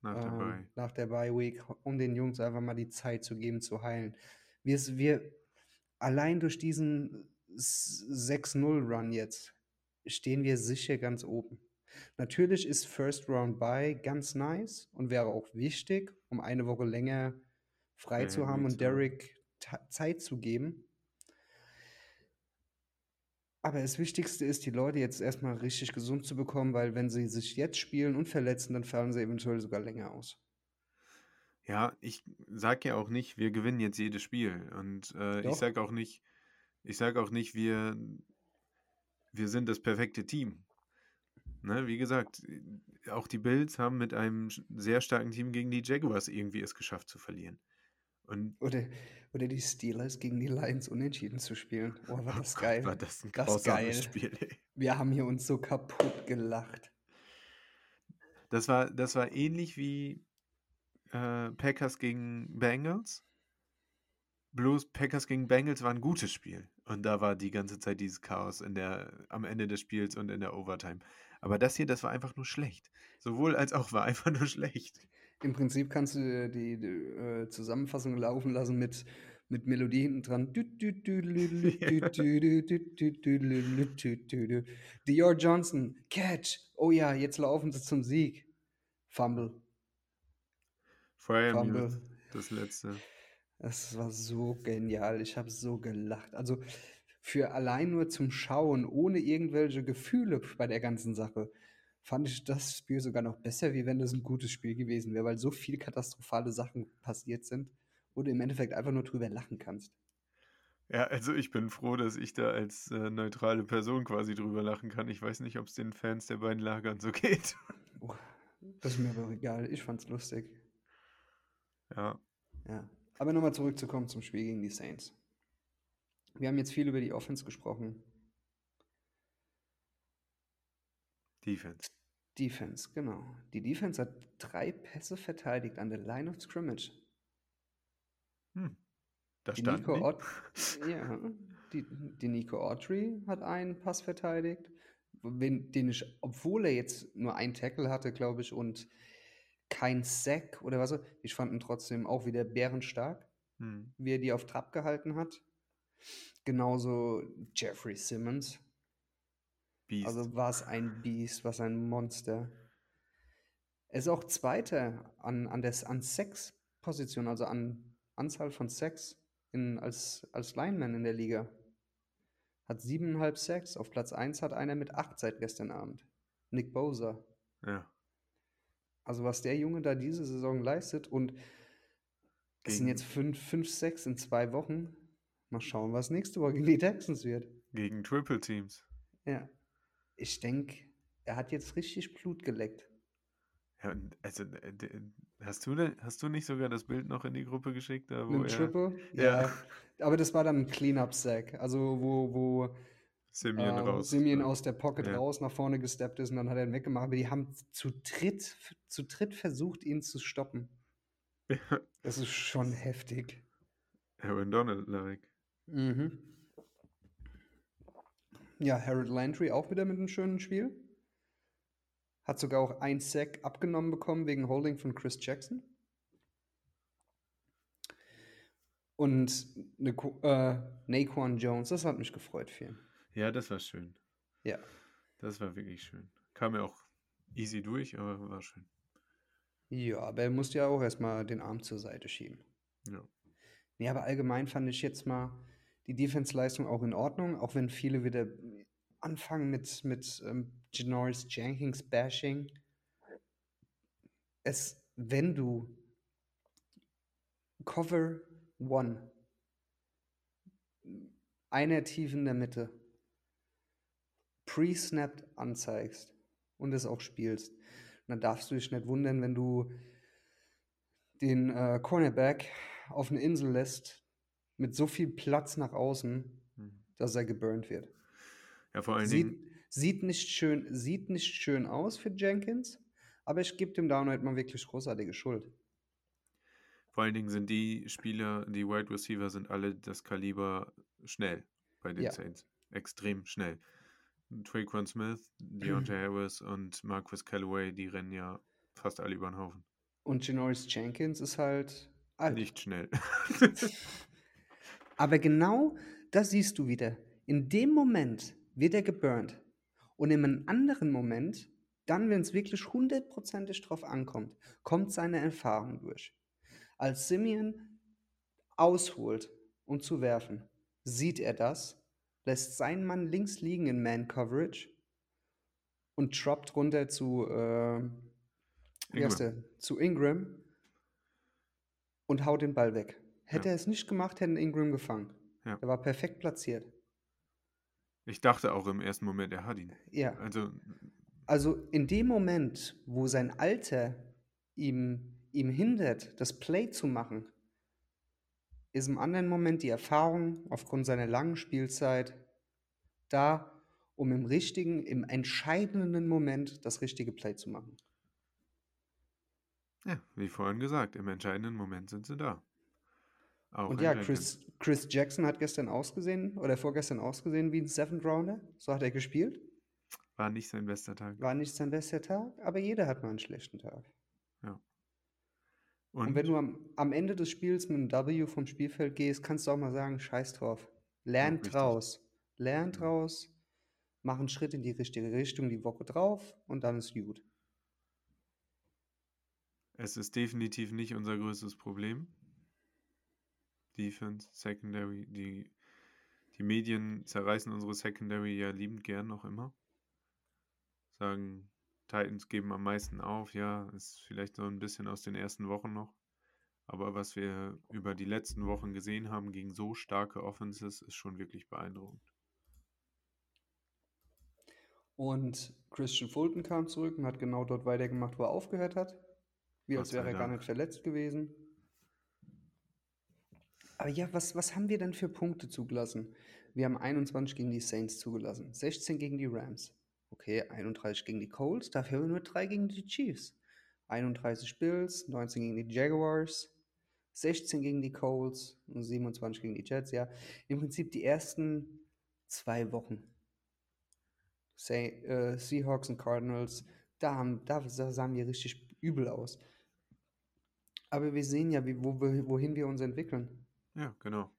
Speaker 6: Nach
Speaker 5: ähm,
Speaker 6: dabei.
Speaker 5: nach der Bye Week, um den Jungs einfach mal die Zeit zu geben, zu heilen. Wir, wir allein durch diesen s- 6-0-Run jetzt stehen wir sicher ganz oben. Natürlich ist First Round Bye ganz nice und wäre auch wichtig, um eine Woche länger frei
Speaker 6: Ja,
Speaker 5: zu haben und ta- Zeit zu geben. Aber das Wichtigste ist, die Leute jetzt erstmal richtig gesund zu bekommen, weil wenn sie sich jetzt spielen und verletzen, dann fallen sie eventuell sogar länger aus.
Speaker 6: Ja, ich sag ja auch nicht, wir gewinnen jetzt jedes Spiel. Und äh, ich
Speaker 5: Doch.
Speaker 6: sag auch nicht, ich sag auch nicht, wir, wir sind das perfekte Team. Ne, wie gesagt, auch die Bills haben mit einem sehr starken Team gegen die Jaguars irgendwie es geschafft zu verlieren. Und
Speaker 5: Oder, oder die Steelers gegen die Lions unentschieden zu spielen. Oh, war
Speaker 6: oh
Speaker 5: das
Speaker 6: Gott,
Speaker 5: geil.
Speaker 6: war das ein
Speaker 5: Das geil.
Speaker 6: Spiel, ey.
Speaker 5: Wir haben hier uns so kaputt gelacht.
Speaker 6: Das war, das war ähnlich wie äh, Packers gegen Bengals. Bloß Packers gegen Bengals war ein gutes Spiel. Und da war die ganze Zeit dieses Chaos in der, am Ende des Spiels und in der Overtime. Aber das hier, das war einfach nur schlecht. Sowohl als auch war einfach nur schlecht.
Speaker 5: Im Prinzip kannst du die, die äh, Zusammenfassung laufen lassen mit, mit Melodie hinten dran. Dior Johnson, Catch. Oh ja, jetzt laufen sie zum Sieg. Fumble. Fumble.
Speaker 6: Das letzte.
Speaker 5: Das war so genial. Ich habe so gelacht. Also für allein nur zum Schauen, ohne irgendwelche Gefühle bei der ganzen Sache, fand ich das Spiel sogar noch besser, wie wenn das ein gutes Spiel gewesen wäre, weil so viel katastrophale Sachen passiert sind, wo du im Endeffekt einfach nur drüber lachen kannst.
Speaker 6: Ja, also ich bin froh, dass ich da als äh, neutrale Person quasi drüber lachen kann. Ich weiß nicht, ob es den Fans der beiden Lagern so geht.
Speaker 5: Oh, das ist mir aber egal. Ich fand's lustig.
Speaker 6: Ja,
Speaker 5: Ja. Aber nochmal zurückzukommen zum Spiel gegen die Saints. Wir haben jetzt viel über die Offense gesprochen.
Speaker 6: Defense.
Speaker 5: Defense, genau. Die Defense hat drei Pässe verteidigt an der Line of Scrimmage.
Speaker 6: Hm. Da
Speaker 5: Die
Speaker 6: standen
Speaker 5: Nico,
Speaker 6: die.
Speaker 5: Aut ja, die, die Nico Autry hat einen Pass verteidigt, den ich, obwohl er jetzt nur einen Tackle hatte, glaube ich, und kein Sack oder was, ich fand ihn trotzdem auch wieder bärenstark,
Speaker 6: Hm.
Speaker 5: wie er die auf Trab gehalten hat. Genauso Jeffrey Simmons.
Speaker 6: Beast.
Speaker 5: Also was ein Biest, was ein Monster. Er ist auch Zweiter an, an, des, an Sex-Position, also an Anzahl von Sex in, als, als Lineman in der Liga. Hat siebeneinhalb Sex. Auf Platz 1 hat einer mit acht seit gestern Abend. Nick Bosa.
Speaker 6: ja.
Speaker 5: Also was der Junge da diese Saison leistet und es sind jetzt 5, 5, 6 in zwei Wochen. Mal schauen, was nächste Woche gegen die Texans wird.
Speaker 6: Gegen Triple Teams.
Speaker 5: Ja. Ich denke, er hat jetzt richtig Blut geleckt.
Speaker 6: Ja, also, äh, hast du, denn, hast du nicht sogar das Bild noch in die Gruppe geschickt? Da, wo
Speaker 5: Mit
Speaker 6: er
Speaker 5: Triple?
Speaker 6: Ja.
Speaker 5: Ja. Aber das war dann ein Cleanup-Sack. Also wo, wo
Speaker 6: Simeon
Speaker 5: äh,
Speaker 6: raus.
Speaker 5: Simeon aus der Pocket
Speaker 6: Ja.
Speaker 5: raus nach vorne gesteppt ist und dann hat er ihn weggemacht. Aber die haben zu dritt, zu dritt versucht, ihn zu stoppen. Das ist schon heftig.
Speaker 6: Aaron Donald like.
Speaker 5: Mhm. Ja, Harold Landry auch wieder mit einem schönen Spiel. Hat sogar auch ein Sack abgenommen bekommen wegen Holding von Chris Jackson. Und eine, äh, Naquan Jones, das hat mich gefreut ihn.
Speaker 6: Ja, das war schön.
Speaker 5: Ja.
Speaker 6: Das war wirklich schön. Kam ja auch easy durch, aber war schön.
Speaker 5: Ja, aber er musste ja auch erstmal den Arm zur Seite schieben.
Speaker 6: Ja.
Speaker 5: Nee, aber allgemein fand ich jetzt mal die Defense-Leistung auch in Ordnung, auch wenn viele wieder anfangen mit, mit ähm, Janoris Jenkins Bashing. Es, wenn du Cover One, einer tief in der Mitte, pre-snapped anzeigst und es auch spielst, dann darfst du dich nicht wundern, wenn du den äh, Cornerback auf eine Insel lässt mit so viel Platz nach außen,
Speaker 6: Mhm.
Speaker 5: dass er geburnt wird.
Speaker 6: Ja, vor allen
Speaker 5: Sieht,
Speaker 6: Dingen,
Speaker 5: sieht, nicht schön, sieht nicht schön aus für Jenkins, aber ich gebe dem Downright mal wirklich großartige Schuld.
Speaker 6: vor allen Dingen sind die Spieler, die Wide Receiver sind alle das Kaliber schnell bei den
Speaker 5: Ja.
Speaker 6: Saints. Extrem schnell. Traquan Smith, Deontay Harris und Marcus Callaway, die rennen ja fast alle über den Haufen.
Speaker 5: Und Janoris Jenkins ist halt alt.
Speaker 6: Nicht schnell.
Speaker 5: Aber genau das siehst du wieder. In dem Moment wird er geburnt. Und in einem anderen Moment, dann, wenn es wirklich hundertprozentig drauf ankommt, kommt seine Erfahrung durch. Als Simeon ausholt, um zu werfen, sieht er das, lässt seinen Mann links liegen in Man-Coverage und droppt runter zu, äh, wie heißt der? zu Ingram und haut den Ball weg. Hätte
Speaker 6: Ja.
Speaker 5: er es nicht gemacht, hätte Ingram gefangen.
Speaker 6: Ja.
Speaker 5: Er war perfekt platziert.
Speaker 6: Ich dachte auch im ersten Moment, er hat ihn.
Speaker 5: Ja.
Speaker 6: Also,
Speaker 5: Also in dem Moment, wo sein Alter ihm, ihm hindert, das Play zu machen, ist im anderen Moment die Erfahrung aufgrund seiner langen Spielzeit da, um im richtigen, im entscheidenden Moment das richtige Play zu machen.
Speaker 6: ja, wie vorhin gesagt, im entscheidenden Moment sind sie da. Auch
Speaker 5: Und ja. Chris, Chris Jackson hat gestern ausgesehen oder vorgestern ausgesehen wie ein Seventh Rounder. So hat er gespielt.
Speaker 6: War nicht sein bester Tag.
Speaker 5: War nicht sein bester Tag, aber jeder hat mal einen schlechten Tag.
Speaker 6: Und,
Speaker 5: Und wenn du am, am Ende des Spiels mit einem W vom Spielfeld gehst, kannst du auch mal sagen, scheiß drauf. Lern
Speaker 6: richtig.
Speaker 5: draus. Lern
Speaker 6: Ja.
Speaker 5: draus. Mach einen Schritt in die richtige Richtung die Woche drauf und dann ist gut.
Speaker 6: es ist definitiv nicht unser größtes Problem. Defense, Secondary, die, die Medien zerreißen unsere Secondary ja liebend gern noch immer. Sagen, Titans geben am meisten auf, ja, ist vielleicht so ein bisschen aus den ersten Wochen noch. Aber was wir über die letzten Wochen gesehen haben gegen so starke Offenses, ist schon wirklich beeindruckend.
Speaker 5: Und Christian Fulton kam zurück und hat genau dort weitergemacht, wo er aufgehört hat. Wie als wäre er gar nicht verletzt gewesen. Aber ja, was, was haben wir denn für Punkte zugelassen? Wir haben 21 gegen die Saints zugelassen, 16 gegen die Rams. Okay, 31 gegen die Colts, dafür haben wir nur 3 gegen die Chiefs. 31 Bills, 19 gegen die Jaguars, 16 gegen die Colts und 27 gegen die Jets. Ja, im Prinzip die ersten zwei Wochen. Sa äh, Seahawks und Cardinals, da, haben, da sa- sahen wir richtig übel aus. Aber wir sehen ja, wie, wo, wohin wir uns entwickeln.
Speaker 6: Ja, genau.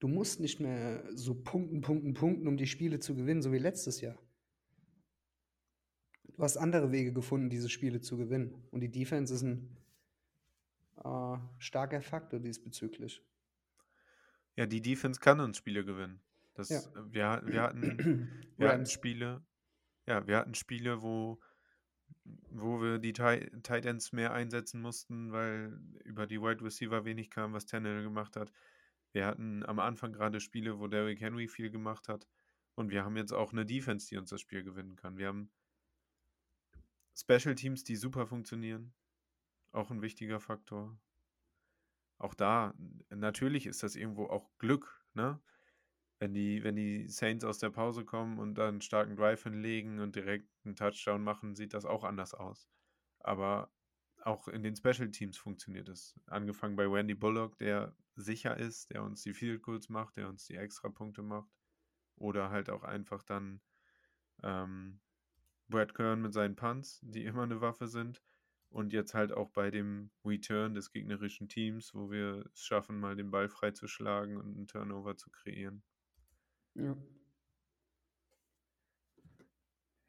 Speaker 5: Du musst nicht mehr so punkten, punkten, punkten, um die Spiele zu gewinnen, so wie letztes Jahr. Du hast andere Wege gefunden, diese Spiele zu gewinnen. Und die Defense ist ein äh, starker Faktor diesbezüglich.
Speaker 6: Ja, die Defense kann uns Spiele gewinnen. Das,
Speaker 5: Ja.
Speaker 6: wir, wir hatten Wir hatten. Spiele, ja, wir hatten Spiele, wo, wo wir die Ti- Tight Ends mehr einsetzen mussten, weil über die Wide Receiver wenig kam, was Tannehill gemacht hat. Wir hatten am Anfang gerade Spiele, wo Derrick Henry viel gemacht hat. Und wir haben jetzt auch eine Defense, die uns das Spiel gewinnen kann. Wir haben Special Teams, die super funktionieren. Auch ein wichtiger Faktor. Auch da, natürlich ist das irgendwo auch Glück, ne? Wenn die, wenn die Saints aus der Pause kommen und dann einen starken Drive hinlegen und direkt einen Touchdown machen, sieht das auch anders aus. Aber auch in den Special Teams funktioniert es. Angefangen bei Randy Bullock, der sicher ist, der uns die Field Goals macht, der uns die Extrapunkte macht. Oder halt auch einfach dann ähm, Brad Kern mit seinen Punts, die immer eine Waffe sind. Und jetzt halt auch bei dem Return des gegnerischen Teams, wo wir es schaffen, mal den Ball freizuschlagen und einen Turnover zu kreieren.
Speaker 5: Ja.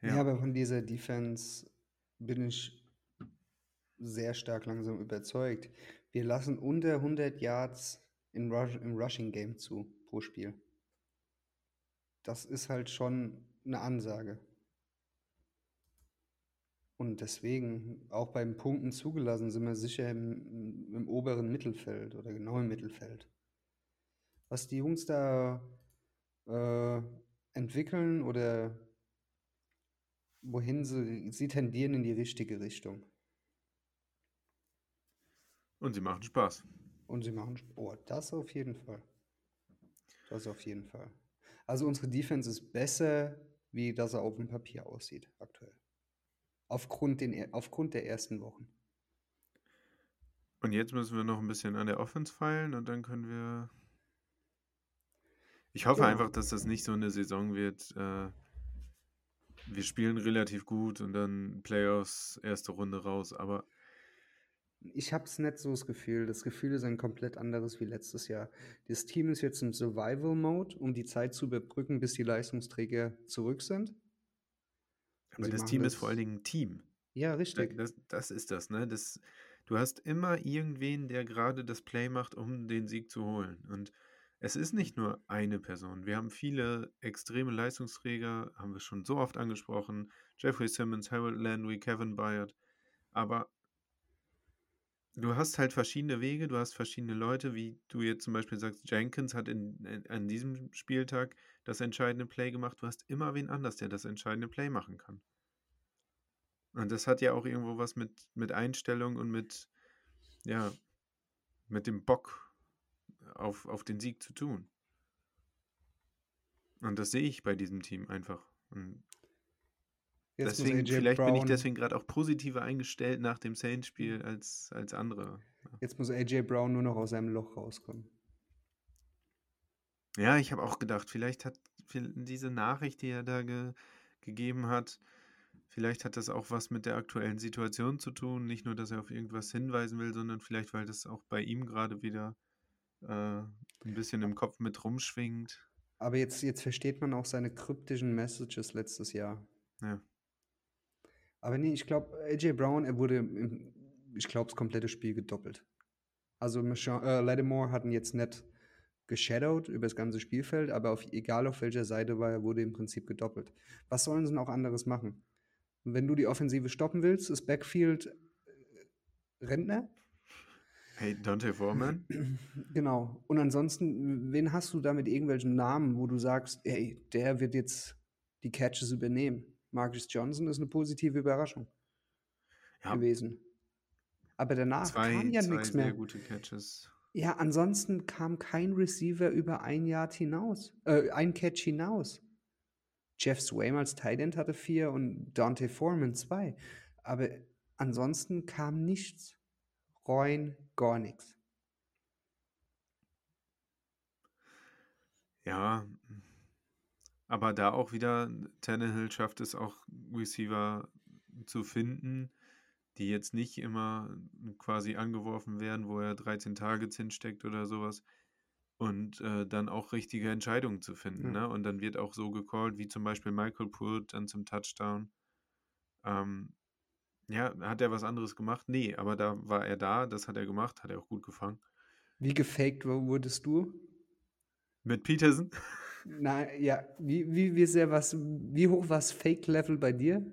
Speaker 5: Ja, aber von dieser Defense bin ich sehr stark langsam überzeugt. Wir lassen unter 100 Yards in Rush, im Rushing Game zu pro Spiel. Das ist halt schon eine Ansage. Und deswegen, auch beim Punkten zugelassen, sind wir sicher im, im oberen Mittelfeld oder genau im Mittelfeld. Was die Jungs da äh, entwickeln oder wohin sie, sie tendieren in die richtige Richtung.
Speaker 6: Und sie machen Spaß.
Speaker 5: Und sie machen, oh, das auf jeden Fall. Das auf jeden Fall. Also unsere Defense ist besser, wie das er auf dem Papier aussieht aktuell. Aufgrund, den, aufgrund der ersten Wochen.
Speaker 6: Und jetzt müssen wir noch ein bisschen an der Offense feilen und dann können wir. Ich hoffe
Speaker 5: Genau.
Speaker 6: einfach, dass das nicht so eine Saison wird. Äh, wir spielen relativ gut und dann Playoffs, erste Runde raus, aber
Speaker 5: Ich habe es nicht so das Gefühl. Das Gefühl ist ein komplett anderes wie letztes Jahr. Das Team ist jetzt im Survival-Mode, um die Zeit zu überbrücken, bis die Leistungsträger zurück sind.
Speaker 6: Aber das Team ist vor
Speaker 5: das-
Speaker 6: allen Dingen ein Team.
Speaker 5: Ja, richtig.
Speaker 6: Das, das ist das, ne? Das, du hast immer irgendwen, der gerade das Play macht, um den Sieg zu holen. Und es ist nicht nur eine Person. Wir haben viele extreme Leistungsträger, haben wir schon so oft angesprochen. Jeffrey Simmons, Harold Landry, Kevin Byard. Aber du hast halt verschiedene Wege, du hast verschiedene Leute, wie du jetzt zum Beispiel sagst, Jenkins hat in, in, an diesem Spieltag das entscheidende Play gemacht. Du hast immer wen anders, der das entscheidende Play machen kann. Und das hat ja auch irgendwo was mit, mit Einstellung und mit, ja, mit dem Bock auf, auf den Sieg zu tun. Und das sehe ich bei diesem Team einfach. Und
Speaker 5: Jetzt
Speaker 6: deswegen, vielleicht bin ich
Speaker 5: Brown-
Speaker 6: deswegen gerade auch positiver eingestellt nach dem Saints-Spiel als, als andere.
Speaker 5: Jetzt muss AJ Brown nur noch aus seinem Loch rauskommen.
Speaker 6: Ja, ich habe auch gedacht, vielleicht hat diese Nachricht, die er da ge, gegeben hat, vielleicht hat das auch was mit der aktuellen Situation zu tun. Nicht nur, dass er auf irgendwas hinweisen will, sondern vielleicht, weil das auch bei ihm gerade wieder äh, ein bisschen im Kopf mit rumschwingt.
Speaker 5: Aber jetzt, jetzt versteht man auch seine kryptischen Messages letztes Jahr.
Speaker 6: Ja.
Speaker 5: Aber nee, ich glaube, AJ Brown, er wurde, im, ich glaube, das komplette Spiel gedoppelt. Also äh, Lattimore hat ihn jetzt nicht geshadowed über das ganze Spielfeld, aber auf, egal auf welcher Seite war, er wurde im Prinzip gedoppelt. Was sollen sie denn auch anderes machen? Wenn du die Offensive stoppen willst, ist Backfield äh, Rentner?
Speaker 6: Hey, Dante Foreman?
Speaker 5: Genau. Und ansonsten, wen hast du da mit irgendwelchen Namen, wo du sagst, ey, der wird jetzt die Catches übernehmen? Marcus Johnson ist eine positive Überraschung
Speaker 6: Ja,
Speaker 5: gewesen. Aber danach
Speaker 6: zwei,
Speaker 5: kam ja nichts
Speaker 6: sehr
Speaker 5: mehr.
Speaker 6: gute Catches.
Speaker 5: Ja, ansonsten kam kein Receiver über ein Yard hinaus, äh, ein Catch hinaus. Jeff Swaim als Tight End hatte vier und Dante Foreman zwei. Aber ansonsten kam nichts. Rein gar nichts.
Speaker 6: Ja, aber da auch wieder, Tannehill schafft es auch, Receiver zu finden, die jetzt nicht immer quasi angeworfen werden, wo er 13 Targets hinsteckt oder sowas. Und äh, dann auch richtige Entscheidungen zu finden.
Speaker 5: Ja.
Speaker 6: Ne? Und dann wird auch so gecallt, wie zum Beispiel Michael Pruitt dann zum Touchdown. Ähm, ja, hat er was anderes gemacht? Nee, aber da war er da, das hat er gemacht, hat er auch gut gefangen.
Speaker 5: Wie gefaked wu- wurdest du?
Speaker 6: Mit Peterson?
Speaker 5: Nein, ja, wie, wie, wie sehr was, wie hoch war das Fake-Level bei dir?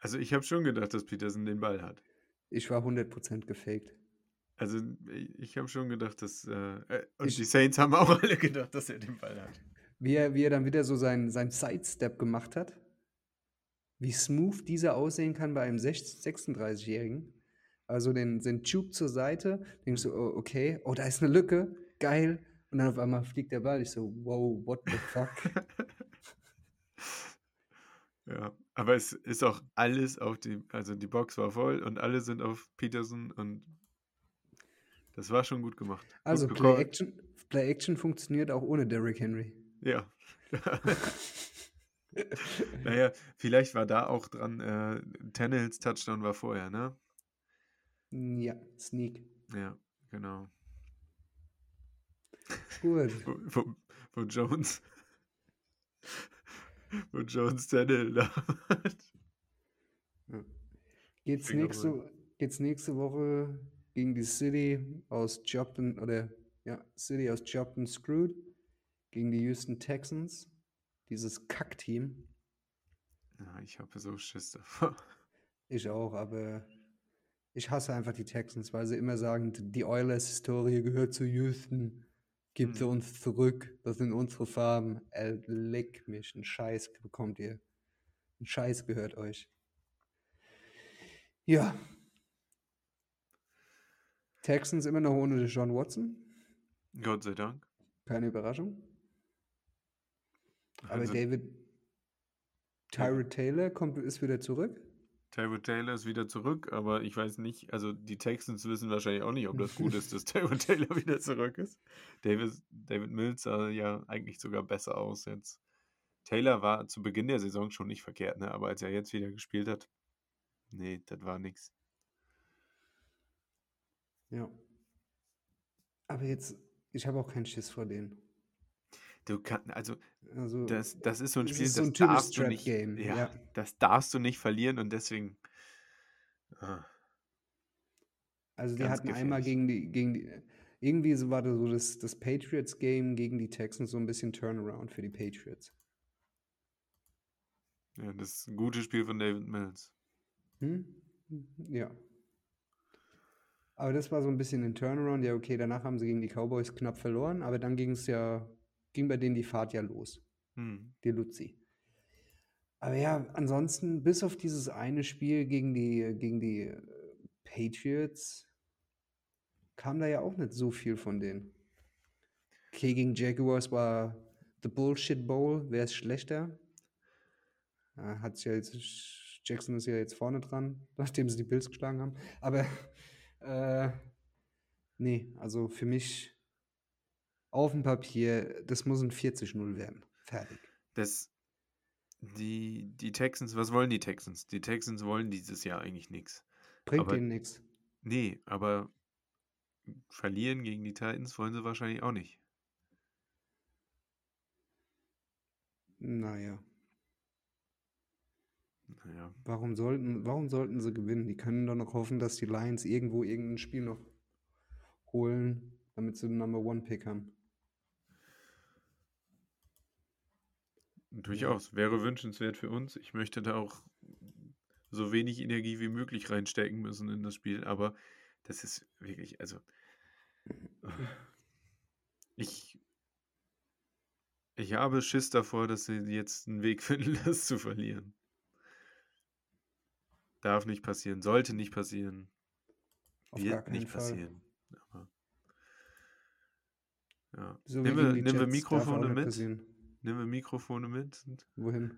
Speaker 6: Also ich habe schon gedacht, dass Peterson den Ball hat.
Speaker 5: Ich war 100% gefaked.
Speaker 6: Also ich, habe schon gedacht, dass äh, äh, und
Speaker 5: Ich-
Speaker 6: die Saints haben auch alle gedacht, dass er den Ball hat.
Speaker 5: Wie er, wie er dann wieder so seinen, seinen Sidestep gemacht hat. Wie smooth dieser aussehen kann bei einem 6 36-Jährigen. Also den, den Tube zur Seite, denkst du, oh, okay, oh, da ist eine Lücke, geil. Und dann auf einmal fliegt der Ball. Ich so, wow, what the fuck?
Speaker 6: Ja, aber es ist auch alles auf die, also die Box war voll und alle sind auf Peterson und das war schon gut gemacht. Gut
Speaker 5: Also
Speaker 6: gecallt.
Speaker 5: Play Action, Play Action funktioniert auch ohne Derrick Henry.
Speaker 6: Ja. naja, vielleicht war da auch dran, äh, Tannehills Touchdown war vorher, ne?
Speaker 5: Ja, Sneak.
Speaker 6: Ja, genau.
Speaker 5: Gut.
Speaker 6: Wo, wo Jones, wo Jones da hat.
Speaker 5: Geht's nächste, geht's nächste Woche gegen die City aus Jobton oder ja, City aus Jobton Screwed gegen die Houston Texans. Dieses Kackteam.
Speaker 6: Ja, ich habe so Schiss davor.
Speaker 5: Ich auch, aber ich hasse einfach die Texans, weil sie immer sagen, die Oilers-Historie gehört zu Houston. Gibt sie
Speaker 6: Mhm.
Speaker 5: uns zurück, das sind unsere Farben. Äh, leck mich, ein Scheiß bekommt ihr. Ein Scheiß gehört euch. Ja. Texans immer noch ohne John Watson.
Speaker 6: Gott sei Dank.
Speaker 5: Keine Überraschung. Aber
Speaker 6: Also,
Speaker 5: David Tyrod Taylor kommt, ist wieder zurück.
Speaker 6: Tyrod Taylor ist wieder zurück, aber ich weiß nicht, also die Texans wissen wahrscheinlich auch nicht, ob das gut ist, dass Tyrod Taylor wieder zurück ist. David, David Mills sah ja eigentlich sogar besser aus jetzt. Taylor war zu Beginn der Saison schon nicht verkehrt, ne? aber als er jetzt wieder gespielt hat, nee, das war nix.
Speaker 5: Ja. Aber jetzt, ich habe auch keinen Schiss vor denen.
Speaker 6: Du kannst, also
Speaker 5: Also,
Speaker 6: das, das ist so ein Spiel,
Speaker 5: ist so
Speaker 6: das
Speaker 5: ein typisches
Speaker 6: darfst du nicht,
Speaker 5: Trap-Game,
Speaker 6: ja,
Speaker 5: ja.
Speaker 6: das darfst du nicht verlieren und deswegen, ah,
Speaker 5: also die hatten einmal
Speaker 6: gefährlich.
Speaker 5: gegen die, gegen die, irgendwie so war das so das, das Patriots-Game gegen die Texans so ein bisschen Turnaround für die Patriots.
Speaker 6: ja, das ist ein gutes Spiel von David Mills.
Speaker 5: Hm? Ja. Aber das war so ein bisschen ein Turnaround. Ja, okay, danach haben sie gegen die Cowboys knapp verloren, aber dann ging es ja, ging bei denen die Fahrt ja los.
Speaker 6: Hm.
Speaker 5: die Luzi. Aber ja, ansonsten, bis auf dieses eine Spiel gegen die, gegen die äh, Patriots, kam da ja auch nicht so viel von denen. Okay, gegen Jaguars war The Bullshit Bowl, wer ist schlechter? Hat's ja jetzt, Jackson ist ja jetzt vorne dran, nachdem sie die Bills geschlagen haben. Aber äh, nee, also für mich auf dem Papier, das muss ein 40-0 werden. Fertig.
Speaker 6: Das, die, die Texans, was wollen die Texans? Die Texans wollen dieses Jahr eigentlich nichts.
Speaker 5: Bringt
Speaker 6: Aber-
Speaker 5: denen nichts.
Speaker 6: Nee, aber verlieren gegen die Titans wollen sie wahrscheinlich auch nicht.
Speaker 5: Naja,
Speaker 6: Naja,
Speaker 5: warum sollten, warum sollten sie gewinnen? Die können doch noch hoffen, dass die Lions irgendwo irgendein Spiel noch holen, damit sie den Number One Pick haben.
Speaker 6: Durchaus. Wäre wünschenswert für uns. Ich möchte da auch so wenig Energie wie möglich reinstecken müssen in das Spiel, aber das ist wirklich, also ich, ich habe Schiss davor, dass sie jetzt einen Weg finden, das zu verlieren. Darf nicht passieren, sollte nicht passieren.
Speaker 5: Auf
Speaker 6: Wird nicht
Speaker 5: Fall.
Speaker 6: passieren. Aber, ja.
Speaker 5: So
Speaker 6: Nehmen wir, nehmen wir Mikrofone mit.
Speaker 5: passieren.
Speaker 6: Nehmen wir Mikrofone mit und
Speaker 5: Wohin?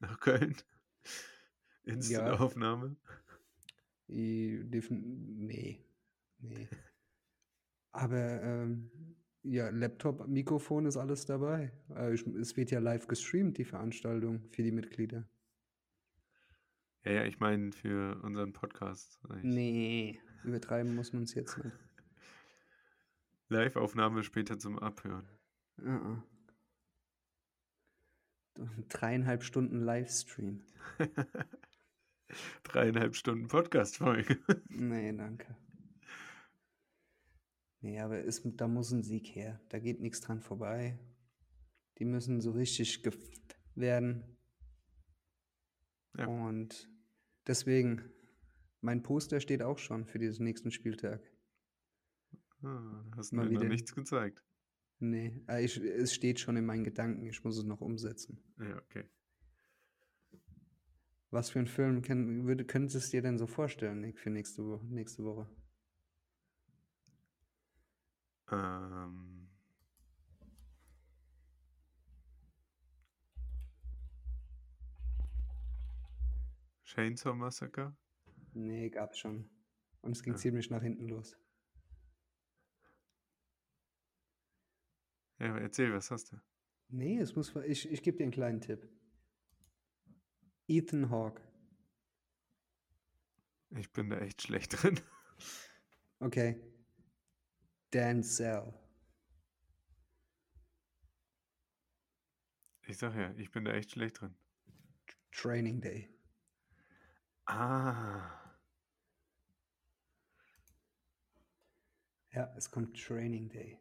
Speaker 6: nach Köln. Instant-Aufnahme.
Speaker 5: I, defin- nee. Nee. Aber ähm, ja, Laptop, Mikrofon ist alles dabei. Äh, es wird ja live gestreamt, die Veranstaltung für die Mitglieder.
Speaker 6: Ja, ja, ich meine für unseren Podcast. sag ich.
Speaker 5: Nee, übertreiben muss man es jetzt nicht.
Speaker 6: Live-Aufnahme später zum Abhören.
Speaker 5: Uh Dreieinhalb Stunden Livestream.
Speaker 6: Dreieinhalb Stunden Podcast-Folge.
Speaker 5: Nee, danke. Nee, aber es, da muss ein Sieg her. Da geht nichts dran vorbei. Die müssen so richtig gef werden.
Speaker 6: Ja.
Speaker 5: Und Deswegen, mein Poster steht auch schon für diesen nächsten Spieltag.
Speaker 6: Ah, hast du
Speaker 5: Mal
Speaker 6: mir noch
Speaker 5: wieder.
Speaker 6: nichts gezeigt.
Speaker 5: Nee, äh, ich, es steht schon in meinen Gedanken. Ich muss es noch umsetzen.
Speaker 6: Ja, okay.
Speaker 5: Was für einen Film kann, würde, könntest du es dir denn so vorstellen, Nick, für nächste, Wo nächste Woche?
Speaker 6: Ähm, Chainsaw Massacre?
Speaker 5: Nee, gab's schon. Und es ging
Speaker 6: Ja.
Speaker 5: ziemlich nach hinten los.
Speaker 6: Ja, erzähl, was hast du?
Speaker 5: Nee, es muss. Ich, ich gebe dir einen kleinen Tipp. Ethan Hawke.
Speaker 6: Ich bin da echt schlecht drin.
Speaker 5: Okay. Denzel.
Speaker 6: Ich sag ja, ich bin da echt schlecht drin.
Speaker 5: Training Day.
Speaker 6: Ah,
Speaker 5: Ja, es kommt Training Day.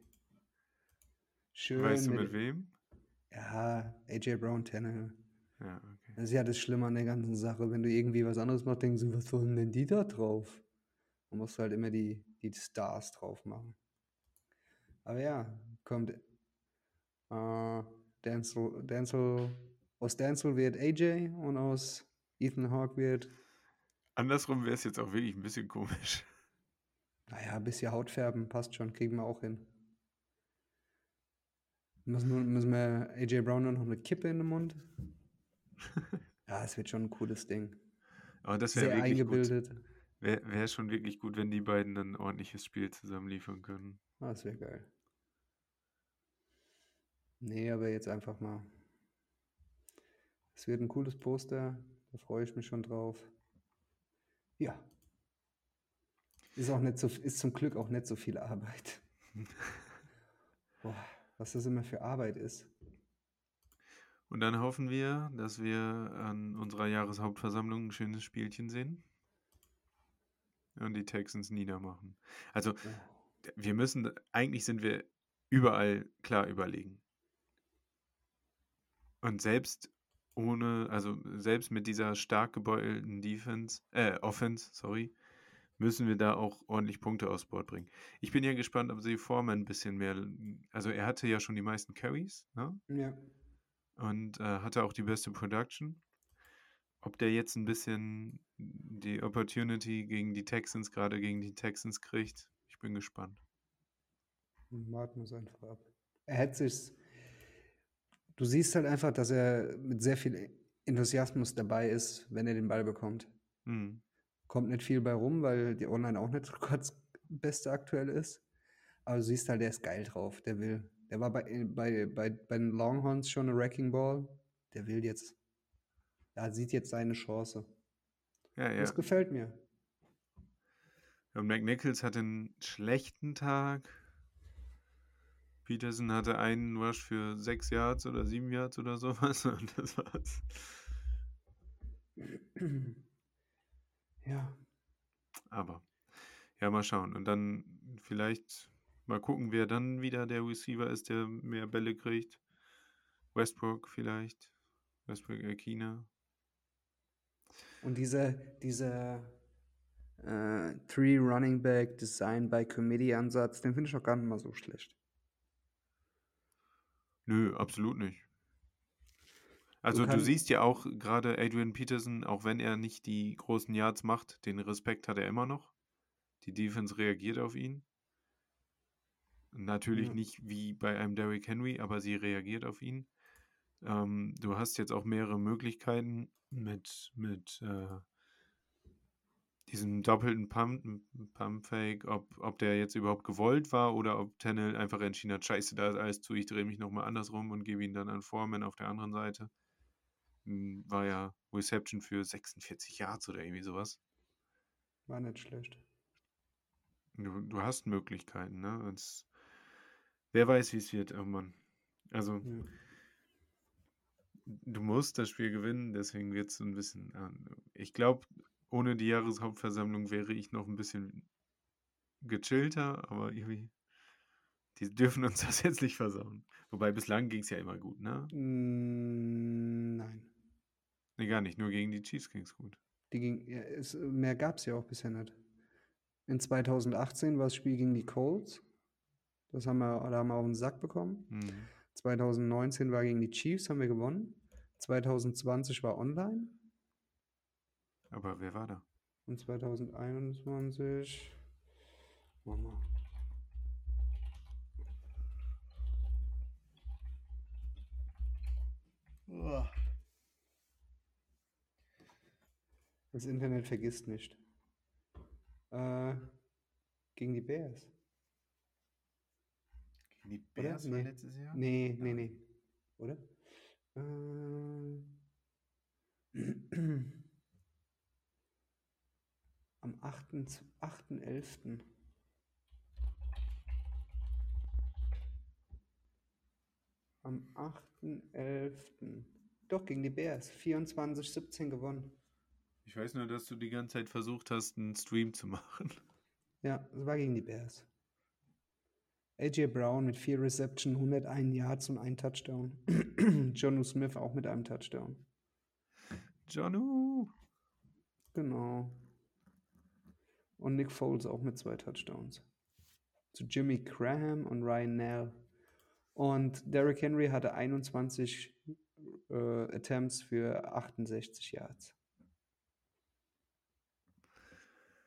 Speaker 5: Schön
Speaker 6: weißt du
Speaker 5: mit,
Speaker 6: mit wem?
Speaker 5: Ja, AJ Brown Tannehill.
Speaker 6: Ja, okay.
Speaker 5: Das ist ja das Schlimme an der ganzen Sache. Wenn du irgendwie was anderes machst, denkst du, was sollen denn die da drauf? Man muss halt immer die, die Stars drauf machen. Aber ja, kommt äh, Denzel, Denzel, aus Denzel wird AJ und aus Ethan Hawke wird,
Speaker 6: Andersrum wäre es jetzt auch wirklich ein bisschen komisch.
Speaker 5: naja, ein bisschen Hautfärben, passt schon, kriegen wir auch hin. Müssen, wir- müssen wir AJ Brown nur noch eine Kippe in den Mund? Ja, es wird schon ein cooles Ding.
Speaker 6: Aber das wäre wirklich gut.
Speaker 5: eingebildet.
Speaker 6: Wäre wär schon wirklich gut, wenn die beiden dann ein ordentliches Spiel zusammen liefern können.
Speaker 5: Ah, das wäre geil. Nee, aber jetzt einfach mal. Es wird ein cooles Poster, da freue ich mich schon drauf. Ja. Ist auch nicht so, ist zum Glück auch nicht so viel Arbeit. Boah, was das immer für Arbeit ist.
Speaker 6: Und dann hoffen wir, dass wir an unserer Jahreshauptversammlung ein schönes Spielchen sehen. Und die Texans niedermachen. Also, wir müssen, eigentlich sind wir überall klar überlegen. Und selbst ohne, also selbst mit dieser stark gebeutelten Defense, äh, Offense, sorry, müssen wir da auch ordentlich Punkte aufs Board bringen. Ich bin ja gespannt, ob sie Foreman ein bisschen mehr, also er hatte ja schon die meisten Carries, ne?
Speaker 5: Ja.
Speaker 6: und äh, hatte auch die beste Production. Ob der jetzt ein bisschen die Opportunity gegen die Texans, gerade gegen die Texans kriegt, ich bin gespannt.
Speaker 5: Warten wir es einfach ab. Er hätte sich's. Du siehst halt einfach, dass er mit sehr viel Enthusiasmus dabei ist, wenn er den Ball bekommt.
Speaker 6: Hm.
Speaker 5: Kommt nicht viel bei rum, weil die Online auch nicht Gotts beste aktuell ist. Aber du siehst halt, der ist geil drauf. Der will. Der war bei, bei, bei, bei den Longhorns schon eine Wrecking Ball. Der will jetzt. Er sieht jetzt seine Chance.
Speaker 6: Ja, ja.
Speaker 5: Das gefällt mir.
Speaker 6: Und McNichols hatte einen schlechten Tag. Peterson hatte einen Rush für sechs Yards oder sieben Yards oder sowas. Und das war's.
Speaker 5: Ja.
Speaker 6: Aber ja, mal schauen. Und dann vielleicht mal gucken, wer dann wieder der Receiver ist, der mehr Bälle kriegt. Westbrook vielleicht. Westbrook Akina.
Speaker 5: Und dieser, dieser äh, Three Running Back Design by Committee Ansatz, den finde ich auch gar nicht mal so schlecht.
Speaker 6: Nö, absolut nicht. Also du, siehst ja auch gerade Adrian Peterson, auch wenn er nicht die großen Yards macht, den Respekt hat er immer noch. Die Defense reagiert auf ihn. Natürlich
Speaker 5: Ja.
Speaker 6: nicht wie bei einem Derrick Henry, aber sie reagiert auf ihn. Ähm, du hast jetzt auch mehrere Möglichkeiten mit, mit äh, diesem doppelten Pump, Pump Fake, ob, ob der jetzt überhaupt gewollt war oder ob Tennell einfach entschieden hat, scheiße, da ist alles zu, ich drehe mich nochmal andersrum und gebe ihn dann an Foreman auf der anderen Seite. Hm, War ja Reception für 46 Yards oder irgendwie sowas.
Speaker 5: War nicht schlecht.
Speaker 6: Du, du hast Möglichkeiten, ne? Und wer weiß, wie es wird irgendwann. Also,
Speaker 5: Ja.
Speaker 6: du musst das Spiel gewinnen, deswegen wird es so ein bisschen. äh, Ich glaube, ohne die Jahreshauptversammlung wäre ich noch ein bisschen gechillter, aber irgendwie. Die dürfen uns das jetzt nicht versauen. Wobei bislang ging es ja immer gut, ne?
Speaker 5: Mm, Nein.
Speaker 6: Nee, gar nicht. Nur gegen die Chiefs ging es gut.
Speaker 5: Die ging, ja, es, mehr gab es ja auch bisher nicht. In 2018 war das Spiel gegen die Colts. Das haben wir, da haben wir auf den Sack bekommen.
Speaker 6: Mhm.
Speaker 5: 2019 war gegen die Chiefs, haben wir gewonnen. 2020 war online.
Speaker 6: Aber wer war da?
Speaker 5: Und 2021. Mama. Das Internet vergisst nicht. Äh, gegen die Bears.
Speaker 6: Gegen die
Speaker 5: Oder?
Speaker 6: Bears war
Speaker 5: Nee.
Speaker 6: letztes Jahr?
Speaker 5: Nee, nee, nee. Oder? Äh, am 8. 8.11. Am 8.11. Doch, gegen die Bears. 24-17 gewonnen.
Speaker 6: Ich weiß nur, dass du die ganze Zeit versucht hast, einen Stream zu machen.
Speaker 5: Ja, es war gegen die Bears. AJ Brown mit vier Reception, 101 Yards und ein Touchdown. Jonu Smith auch mit einem Touchdown.
Speaker 6: Jonu!
Speaker 5: Genau. Und Nick Foles auch mit zwei Touchdowns. Zu Jimmy Graham und Ryan Nell. Und Derrick Henry hatte 21 äh, Attempts für 68 Yards.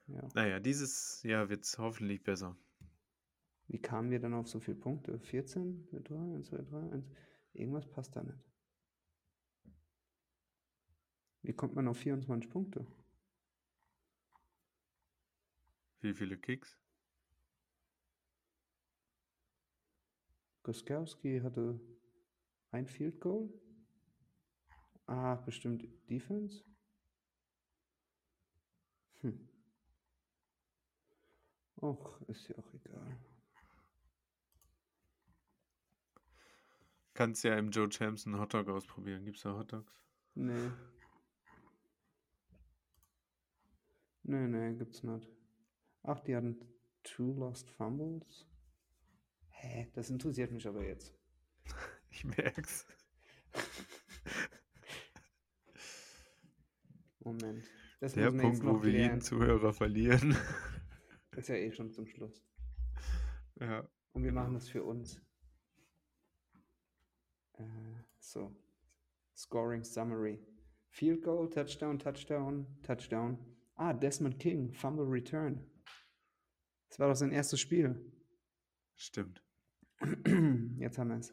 Speaker 5: Ja.
Speaker 6: Naja, dieses Jahr wird es hoffentlich besser.
Speaker 5: Wie kamen wir dann auf so viele Punkte? 14? 3, 1, 2, 3, 1. Irgendwas passt da nicht. Wie kommt man auf 24 Punkte?
Speaker 6: Wie viele Kicks?
Speaker 5: Goskowski hatte ein Field Goal. Ah, bestimmt Defense. Hm. Och, ist ja auch egal.
Speaker 6: Kannst ja im Joe Champs einen Hotdog ausprobieren. Gibt's da Hotdogs?
Speaker 5: Nee. Nee, nee, gibt's nicht. Ach, die hatten two lost fumbles. Hä, das interessiert mich aber jetzt.
Speaker 6: Ich merk's.
Speaker 5: Moment. Das
Speaker 6: Der Punkt, wo wir jeden. Zuhörer verlieren.
Speaker 5: Ist ja eh schon zum Schluss.
Speaker 6: ja.
Speaker 5: Und wir machen das für uns. Äh, so. Scoring Summary. Field Goal, Touchdown, Touchdown, Touchdown. Ah, Desmond King, Fumble Return. Das war doch sein erstes Spiel.
Speaker 6: Stimmt.
Speaker 5: Jetzt haben wir es.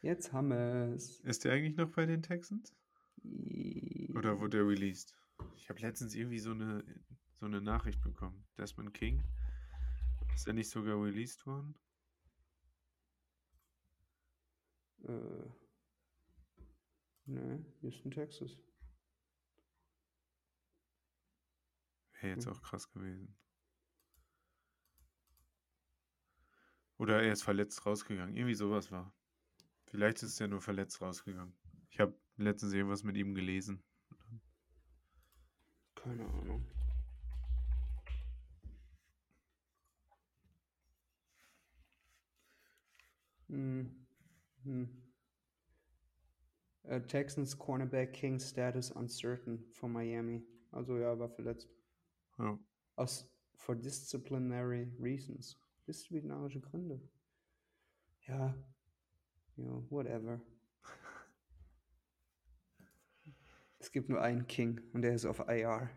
Speaker 5: Jetzt haben wir es.
Speaker 6: Ist der eigentlich noch bei den Texans? Oder wurde er released? Ich habe letztens irgendwie so eine, so eine Nachricht bekommen. Desmond King. Ist er nicht sogar released worden?
Speaker 5: Äh, ne, Houston, Texas.
Speaker 6: Wäre jetzt
Speaker 5: Hm.
Speaker 6: auch krass gewesen. Oder er ist verletzt rausgegangen. Irgendwie sowas war. Vielleicht ist er nur verletzt rausgegangen. Ich habe letztens irgendwas mit ihm gelesen.
Speaker 5: Keine Ahnung. Hm. Hm. Äh, Texans Cornerback King Status uncertain von Miami. Also ja, war verletzt.
Speaker 6: Ja.
Speaker 5: Aus for disciplinary reasons. Disziplinarische Gründe. Ja. Ja, whatever. Es gibt nur einen King und der ist auf IR.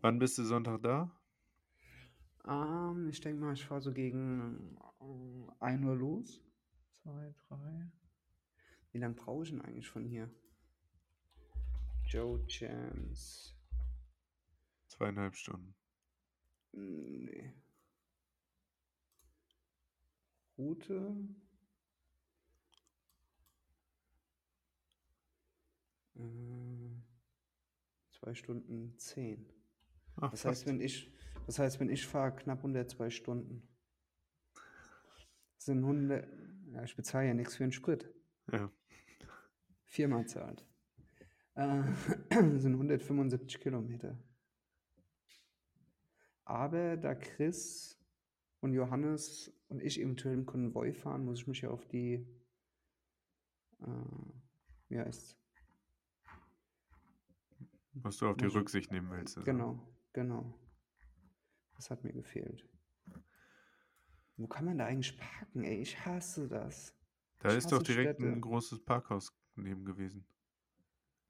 Speaker 6: Wann bist du Sonntag da?
Speaker 5: Ähm, ich denke mal, ich fahre so gegen 1 Uhr los. 2, 3. Wie lange brauche ich denn eigentlich von hier? Joe Chance.
Speaker 6: Zweieinhalb Stunden.
Speaker 5: Nee. Route. Äh, zwei Stunden zehn.
Speaker 6: Ach,
Speaker 5: Das heißt, wenn ich, das heißt, wenn ich fahre, knapp unter zwei Stunden. Sind 100, ja, ich bezahle ja nichts für einen Sprit.
Speaker 6: Ja.
Speaker 5: Firma zahlt. Äh, sind 175 Kilometer. Aber da Chris und Johannes und ich eventuell im Konvoi fahren, muss ich mich ja auf die, äh, wie heißt's?
Speaker 6: Was du auf die Rücksicht nehmen willst. also.
Speaker 5: Genau, genau. Das hat mir gefehlt. Wo kann man da eigentlich parken, ey? Ich hasse das.
Speaker 6: Da
Speaker 5: Ich
Speaker 6: ist doch direkt
Speaker 5: Städte.
Speaker 6: ein großes Parkhaus neben gewesen.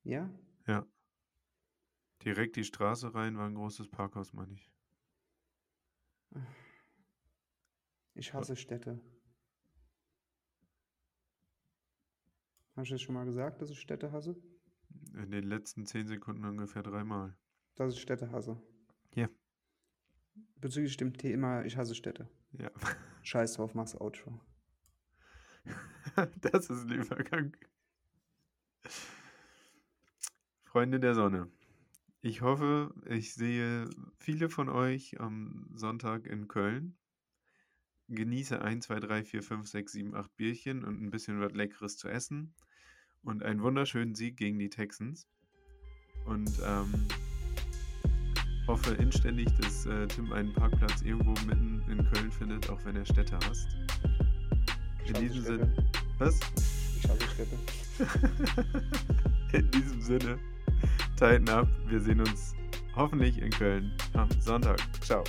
Speaker 5: Ja?
Speaker 6: Ja. Direkt die Straße rein war ein großes Parkhaus, meine ich.
Speaker 5: Ich hasse Städte. Hast du das schon mal gesagt, dass ich Städte hasse?
Speaker 6: In den letzten zehn Sekunden ungefähr dreimal.
Speaker 5: Dass ich Städte hasse.
Speaker 6: Ja.
Speaker 5: Bezüglich dem Thema, ich hasse Städte.
Speaker 6: Ja.
Speaker 5: Scheiß drauf, mach's Outro.
Speaker 6: das ist ein Übergang. Freunde der Sonne. Ich hoffe, ich sehe viele von euch am Sonntag in Köln. Genieße 1, 2, 3, 4, 5, 6, 7, 8 Bierchen und ein bisschen was Leckeres zu essen. Und einen wunderschönen Sieg gegen die Texans. Und ähm, hoffe inständig, dass äh, Tim einen Parkplatz irgendwo mitten in Köln findet, auch wenn er Städte hasst. In diesem. Sinne. Was?
Speaker 5: Ich hasse Städte.
Speaker 6: In diesem Sinne, tighten up. Wir sehen uns hoffentlich in Köln am Sonntag. Ciao.